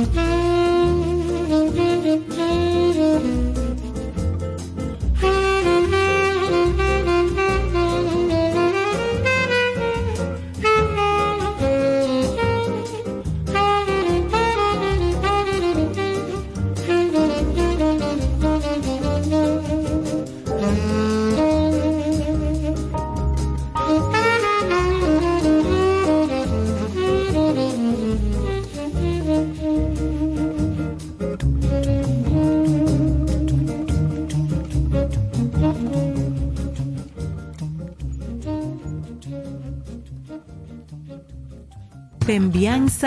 Música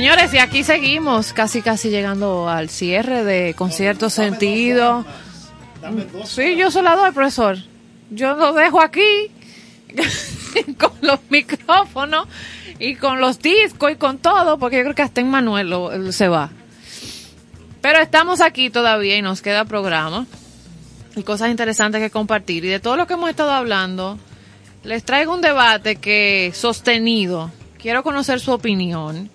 Señores, y aquí seguimos, casi casi llegando al cierre de Concierto Sentido. Sí, yo se la doy, profesor. Yo lo dejo aquí con los micrófonos y con los discos y con todo, porque yo creo que hasta en Manuel lo- se va. Pero estamos aquí todavía y nos queda programa y cosas interesantes que compartir. Y de todo lo que hemos estado hablando, les traigo un debate que sostenido. Quiero conocer su opinión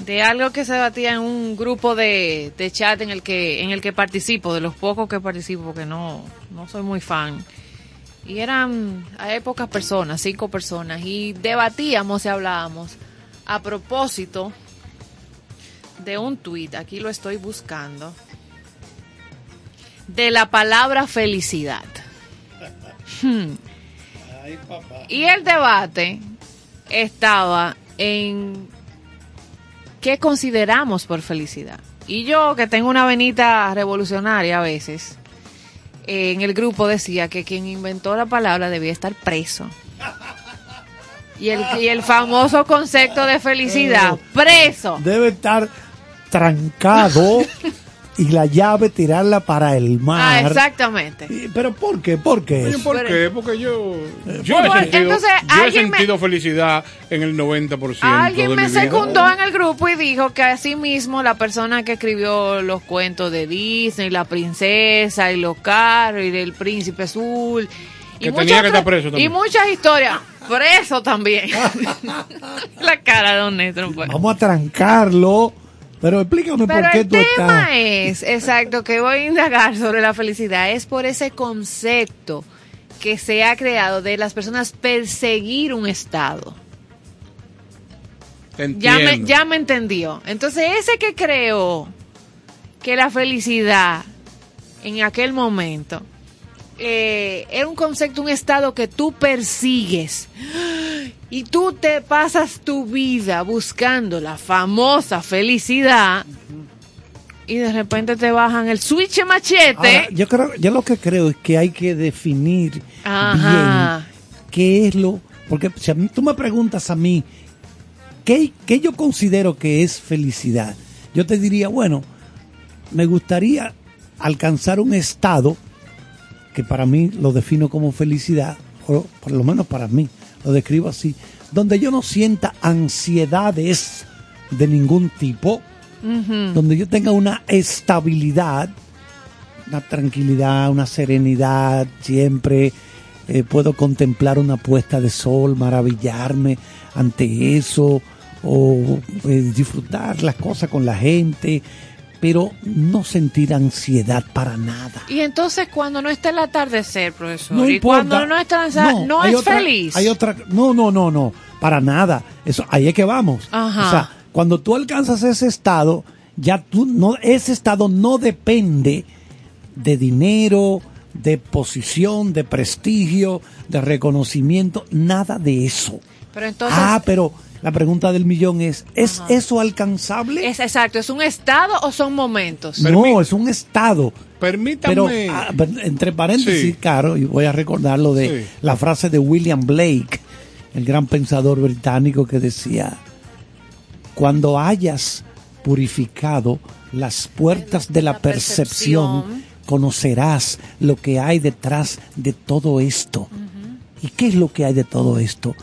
de algo que se debatía en un grupo de, de chat en el que en el que participo, de los pocos que participo, porque no, no soy muy fan. Y eran a pocas personas, cinco personas, y debatíamos y hablábamos a propósito de un tuit, aquí lo estoy buscando, de la palabra felicidad. Hmm. Y el debate estaba en qué consideramos por felicidad. Y yo, que tengo una venita revolucionaria a veces, eh, en el grupo decía que quien inventó la palabra debía estar preso. Y el, y el famoso concepto de felicidad, preso. Debe estar trancado y la llave tirarla para el Ah, mar. exactamente. Y- ¿Pero por qué? ¿Por qué? Oye, ¿Por Pero- qué? Porque yo, yo Bueno, he sentido, entonces, yo he me- sentido felicidad en el 90% Alguien de me mi vida. secundó en el grupo y dijo que así mismo la persona que escribió los cuentos de Disney, la princesa y los carros y el príncipe azul y Que muchas tenía que estar preso también. y muchas historias preso también la cara de Don Néstor pues. Vamos a trancarlo. Pero explícame pero por qué el tú tema estás. es exacto que voy a indagar sobre la felicidad es por ese concepto que se ha creado de las personas perseguir un estado Ya me, entiendo. ya me entendió. Entonces, ese que creó que la felicidad en aquel momento eh, era un concepto, un estado que tú persigues. Y tú te pasas tu vida buscando la famosa felicidad. Y de repente te bajan el switch machete. Ahora, yo creo, yo lo que creo es que hay que definir Ajá. bien qué es lo, porque si a mí, tú me preguntas a mí qué, qué yo considero que es felicidad, yo te diría bueno, me gustaría alcanzar un estado que para mí lo defino como felicidad, o por lo menos para mí lo describo así, donde yo no sienta ansiedades de ningún tipo, donde yo tenga una estabilidad, una tranquilidad, una serenidad, siempre eh, puedo contemplar una puesta de sol, maravillarme ante eso, o eh, disfrutar las cosas con la gente, pero no sentir ansiedad para nada. Y entonces cuando no está el atardecer, profesor, No y importa. cuando no está no, no hay es otra- feliz. Hay otra, no, no, no, no, para nada. Eso, ahí es que vamos. Ajá. O sea, cuando tú alcanzas ese estado, ya tú no, ese estado no depende de dinero, de posición, de prestigio, de reconocimiento, nada de eso. Pero entonces ah, pero la pregunta del millón es, ¿es eso alcanzable? es exacto, ¿es un estado o son momentos? No, es un estado. Permítame. Pero, ah, entre paréntesis, Sí. Caro, y voy a recordar lo de Sí. la frase de William Blake, el gran pensador británico que decía, cuando hayas purificado las puertas de la, percepción, percepción. conocerás lo que hay detrás de todo esto. ¿Y qué es lo que hay de todo esto?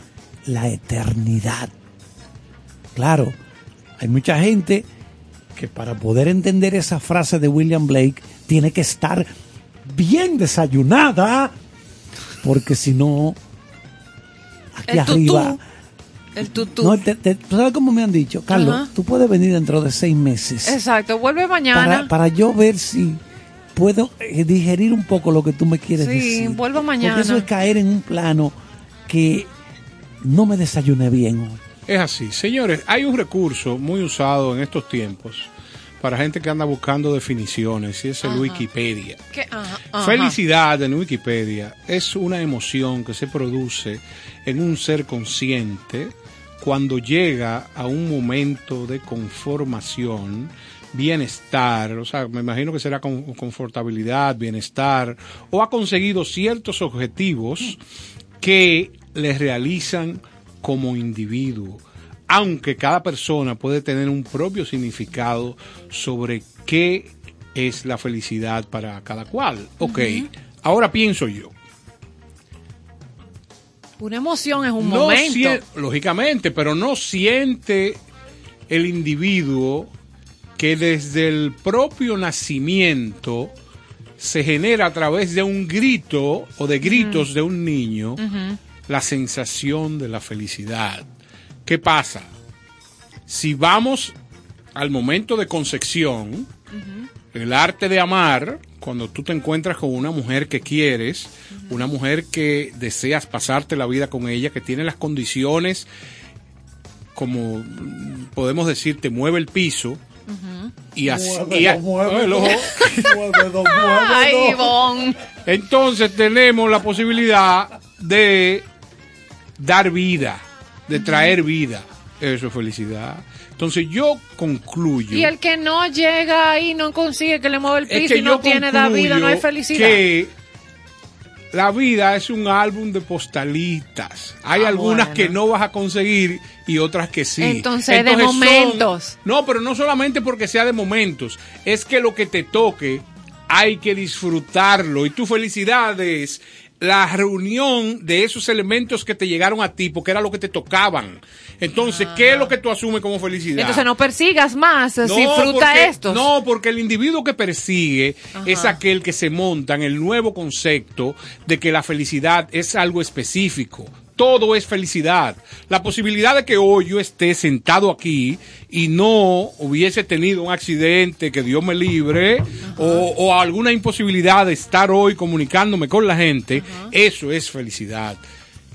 La eternidad. Claro, hay mucha gente que para poder entender esa frase de William Blake tiene que estar bien desayunada, porque si no, aquí El tutú. arriba... El tutú. No, te- te- ¿tú ¿Sabes cómo me han dicho? Carlos, Ajá. tú puedes venir dentro de seis meses Exacto, vuelve mañana. para, para yo ver si puedo eh, digerir un poco lo que tú me quieres Sí, decir. vuelvo mañana. Porque eso es caer en un plano que no me desayuné bien hoy. Es así. Señores, hay un recurso muy usado en estos tiempos para gente que anda buscando definiciones y es el Ajá. Wikipedia. ¿Qué? Ajá, ajá. Felicidad en Wikipedia es una emoción que se produce en un ser consciente cuando llega a un momento de conformación, bienestar, o sea, me imagino que será con confortabilidad, bienestar, o ha conseguido ciertos objetivos que les realizan como individuo, aunque cada persona puede tener un propio significado sobre qué es la felicidad para cada cual. Ok, ahora pienso yo. Una emoción es un No momento. lógicamente, pero no siente el individuo que desde el propio nacimiento se genera a través de un grito o de gritos de un niño. La sensación de la felicidad. ¿Qué pasa? Si vamos al momento de concepción, el arte de amar, cuando tú te encuentras con una mujer que quieres, una mujer que deseas pasarte la vida con ella, que tiene las condiciones, como podemos decir, te mueve el piso, y así... y a- Muévelo, Ay, muévelo, Ay, muévelo. Ivonne. entonces tenemos la posibilidad de dar vida, de traer vida. Eso es felicidad. Entonces yo concluyo Y el que no llega ahí no consigue que le mueva el es piso que y no tiene la vida, no hay felicidad. Que la vida es un álbum de postalitas. Hay Ah, algunas bueno. que no vas a conseguir y otras que sí. Entonces, de son- momentos. no, pero no solamente porque sea de momentos. Es que lo que te toque hay que disfrutarlo. Y tu felicidad es la reunión de esos elementos que te llegaron a ti porque era lo que te tocaban. Entonces, ¿qué es lo que tú asumes como felicidad? Entonces no persigas más, No, disfruta estos. No, porque el individuo que persigue Ajá. es aquel que se monta en el nuevo concepto de que la felicidad es algo específico. Todo es felicidad. La posibilidad de que hoy yo esté sentado aquí y no hubiese tenido un accidente, que Dios me libre, o, o alguna imposibilidad de estar hoy comunicándome con la gente, eso es felicidad.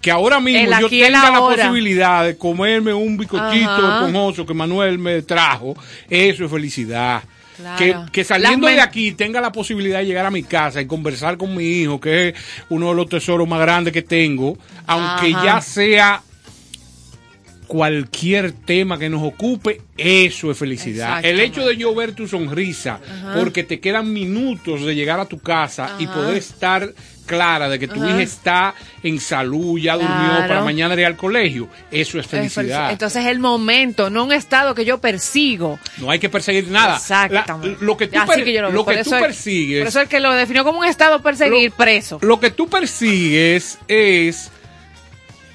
Que ahora mismo yo tenga la posibilidad de comerme un bicochito Ajá. esponjoso que Manuel me trajo, eso es felicidad. Claro. Que, que saliendo de aquí tenga la posibilidad de llegar a mi casa y conversar con mi hijo, que es uno de los tesoros más grandes que tengo, aunque Ajá. ya sea cualquier tema que nos ocupe, eso es felicidad. El hecho de yo ver tu sonrisa, Ajá. porque te quedan minutos de llegar a tu casa y poder estar clara de que tu Ajá. hija está en salud, ya durmió para mañana ir al colegio, eso es Es felicidad. felici- Entonces el momento, no un estado que yo persigo. No hay que perseguir nada. Exactamente. La- lo que tú, Así per- que yo lo veo. lo Por que eso tú es- persigues. Por eso el que lo definió como un estado perseguir, preso. Lo que tú persigues es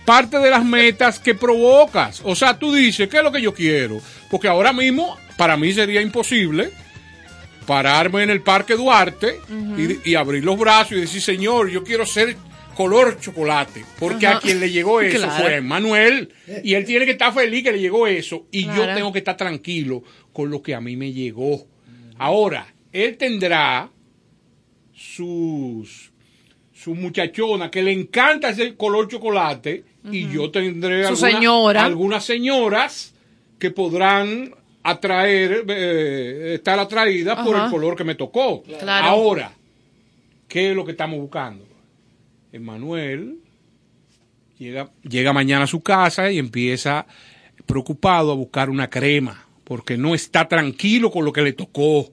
parte de las metas que provocas. O sea, tú dices, ¿qué es lo que yo quiero? Porque ahora mismo, para mí sería imposible pararme en el Parque Duarte y, y abrir los brazos y decir, Señor, yo quiero ser color chocolate. Porque a quien le llegó eso Claro. fue Manuel. Y él tiene que estar feliz que le llegó eso. Y yo tengo que estar tranquilo con lo que a mí me llegó. Ahora, él tendrá sus su muchachona que le encanta ese color chocolate y yo tendré Su alguna- señora. algunas señoras que podrán atraer, eh, estar atraídas por el color que me tocó. Claro. Ahora, ¿qué es lo que estamos buscando? Emanuel llega, llega mañana a su casa y empieza preocupado a buscar una crema porque no está tranquilo con lo que le tocó.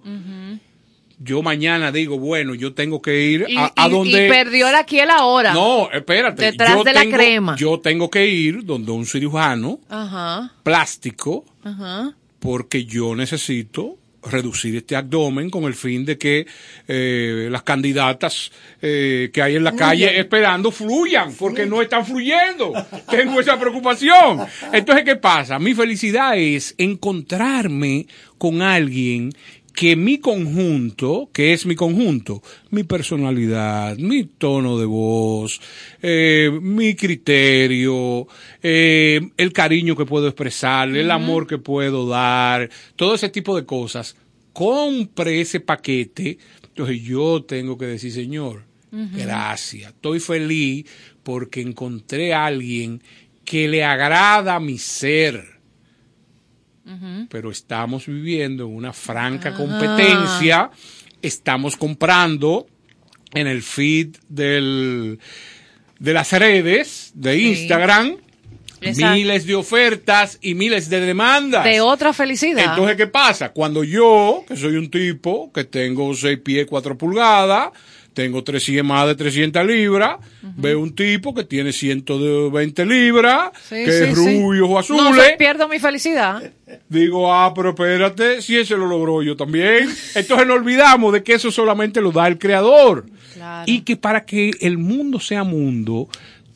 Yo mañana digo, bueno, yo tengo que ir Y, a, a y- donde... y perdió la aquí la hora. No, espérate. Detrás yo de la tengo- crema. Yo tengo que ir donde un cirujano Ajá, plástico ajá. Porque yo necesito reducir este abdomen con el fin de que eh, las candidatas eh, que hay en la calle esperando fluyan, porque no están fluyendo. Tengo esa preocupación. Entonces, ¿qué pasa? Mi felicidad es encontrarme con alguien que mi conjunto, que es mi conjunto, mi personalidad, mi tono de voz, eh, mi criterio, eh, el cariño que puedo expresar, el amor que puedo dar, todo ese tipo de cosas, compre ese paquete, entonces yo tengo que decir, Señor, gracias, estoy feliz porque encontré a alguien que le agrada mi ser pero estamos viviendo en una franca competencia. Estamos comprando en el feed del, de las redes de Instagram Exacto. miles de ofertas y miles de demandas. De otra felicidad. Entonces, ¿qué pasa? Cuando yo, que soy un tipo que tengo 6 pies 4 pulgadas, tengo 300, más de 300 libras, veo un tipo que tiene 120 libras, Sí, que sí, es sí. rubio o No, azules, so- pierdo mi felicidad. Digo, ah, pero espérate, si ese lo logró yo también. Entonces no olvidamos de que eso solamente lo da el creador. Claro. Y que para que el mundo sea mundo,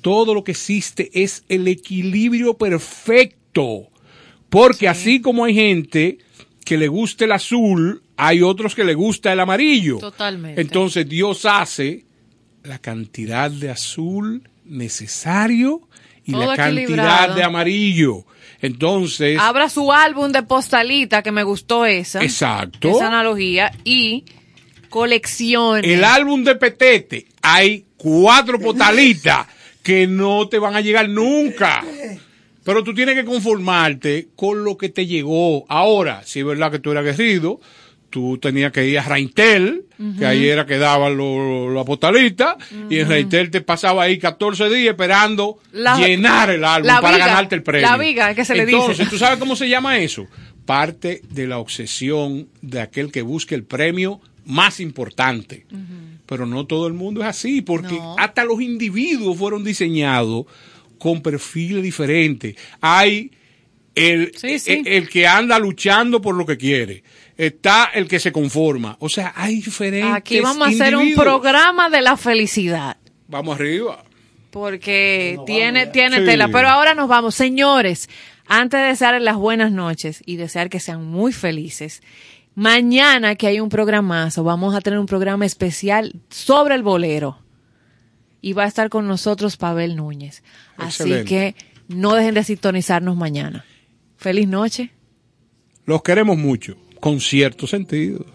todo lo que existe es el equilibrio perfecto. Porque así como hay gente que le gusta el azul, hay otros que le gusta el amarillo. Totalmente. Entonces Dios hace la cantidad de azul necesario y Todo la cantidad de amarillo. Entonces, Abra su álbum de postalita, que me gustó esa. Exacto. Esa analogía. Y coleccione. el álbum de Petete, hay cuatro potalitas que no te van a llegar nunca. Pero tú tienes que conformarte con lo que te llegó. Ahora, si es verdad que tú eras aguerrido, tú tenías que ir a Reintel, que ahí era que daban lo- la postalita, y en Reintel te pasaba ahí 14 días esperando La- llenar el álbum para viga, ganarte el premio. la viga, que se le Entonces, dice. ¿tú sabes cómo se llama eso? Parte de la obsesión de aquel que busca el premio más importante. Pero no todo el mundo es así, porque No. hasta los individuos fueron diseñados con perfiles diferentes. Hay el, Sí, sí. el, el que anda luchando por lo que quiere. Está el que se conforma. O sea, hay diferentes Aquí vamos a hacer un programa de la felicidad. Vamos arriba. Porque tiene, tiene Sí. tela. Pero ahora nos vamos. Señores, antes de desearles las buenas noches y desear que sean muy felices, mañana que hay un programazo, vamos a tener un programa especial sobre el bolero. Y va a estar con nosotros Pavel Núñez. Así Excelente. que no dejen de sintonizarnos mañana. Feliz noche. Los queremos mucho, con cierto sentido.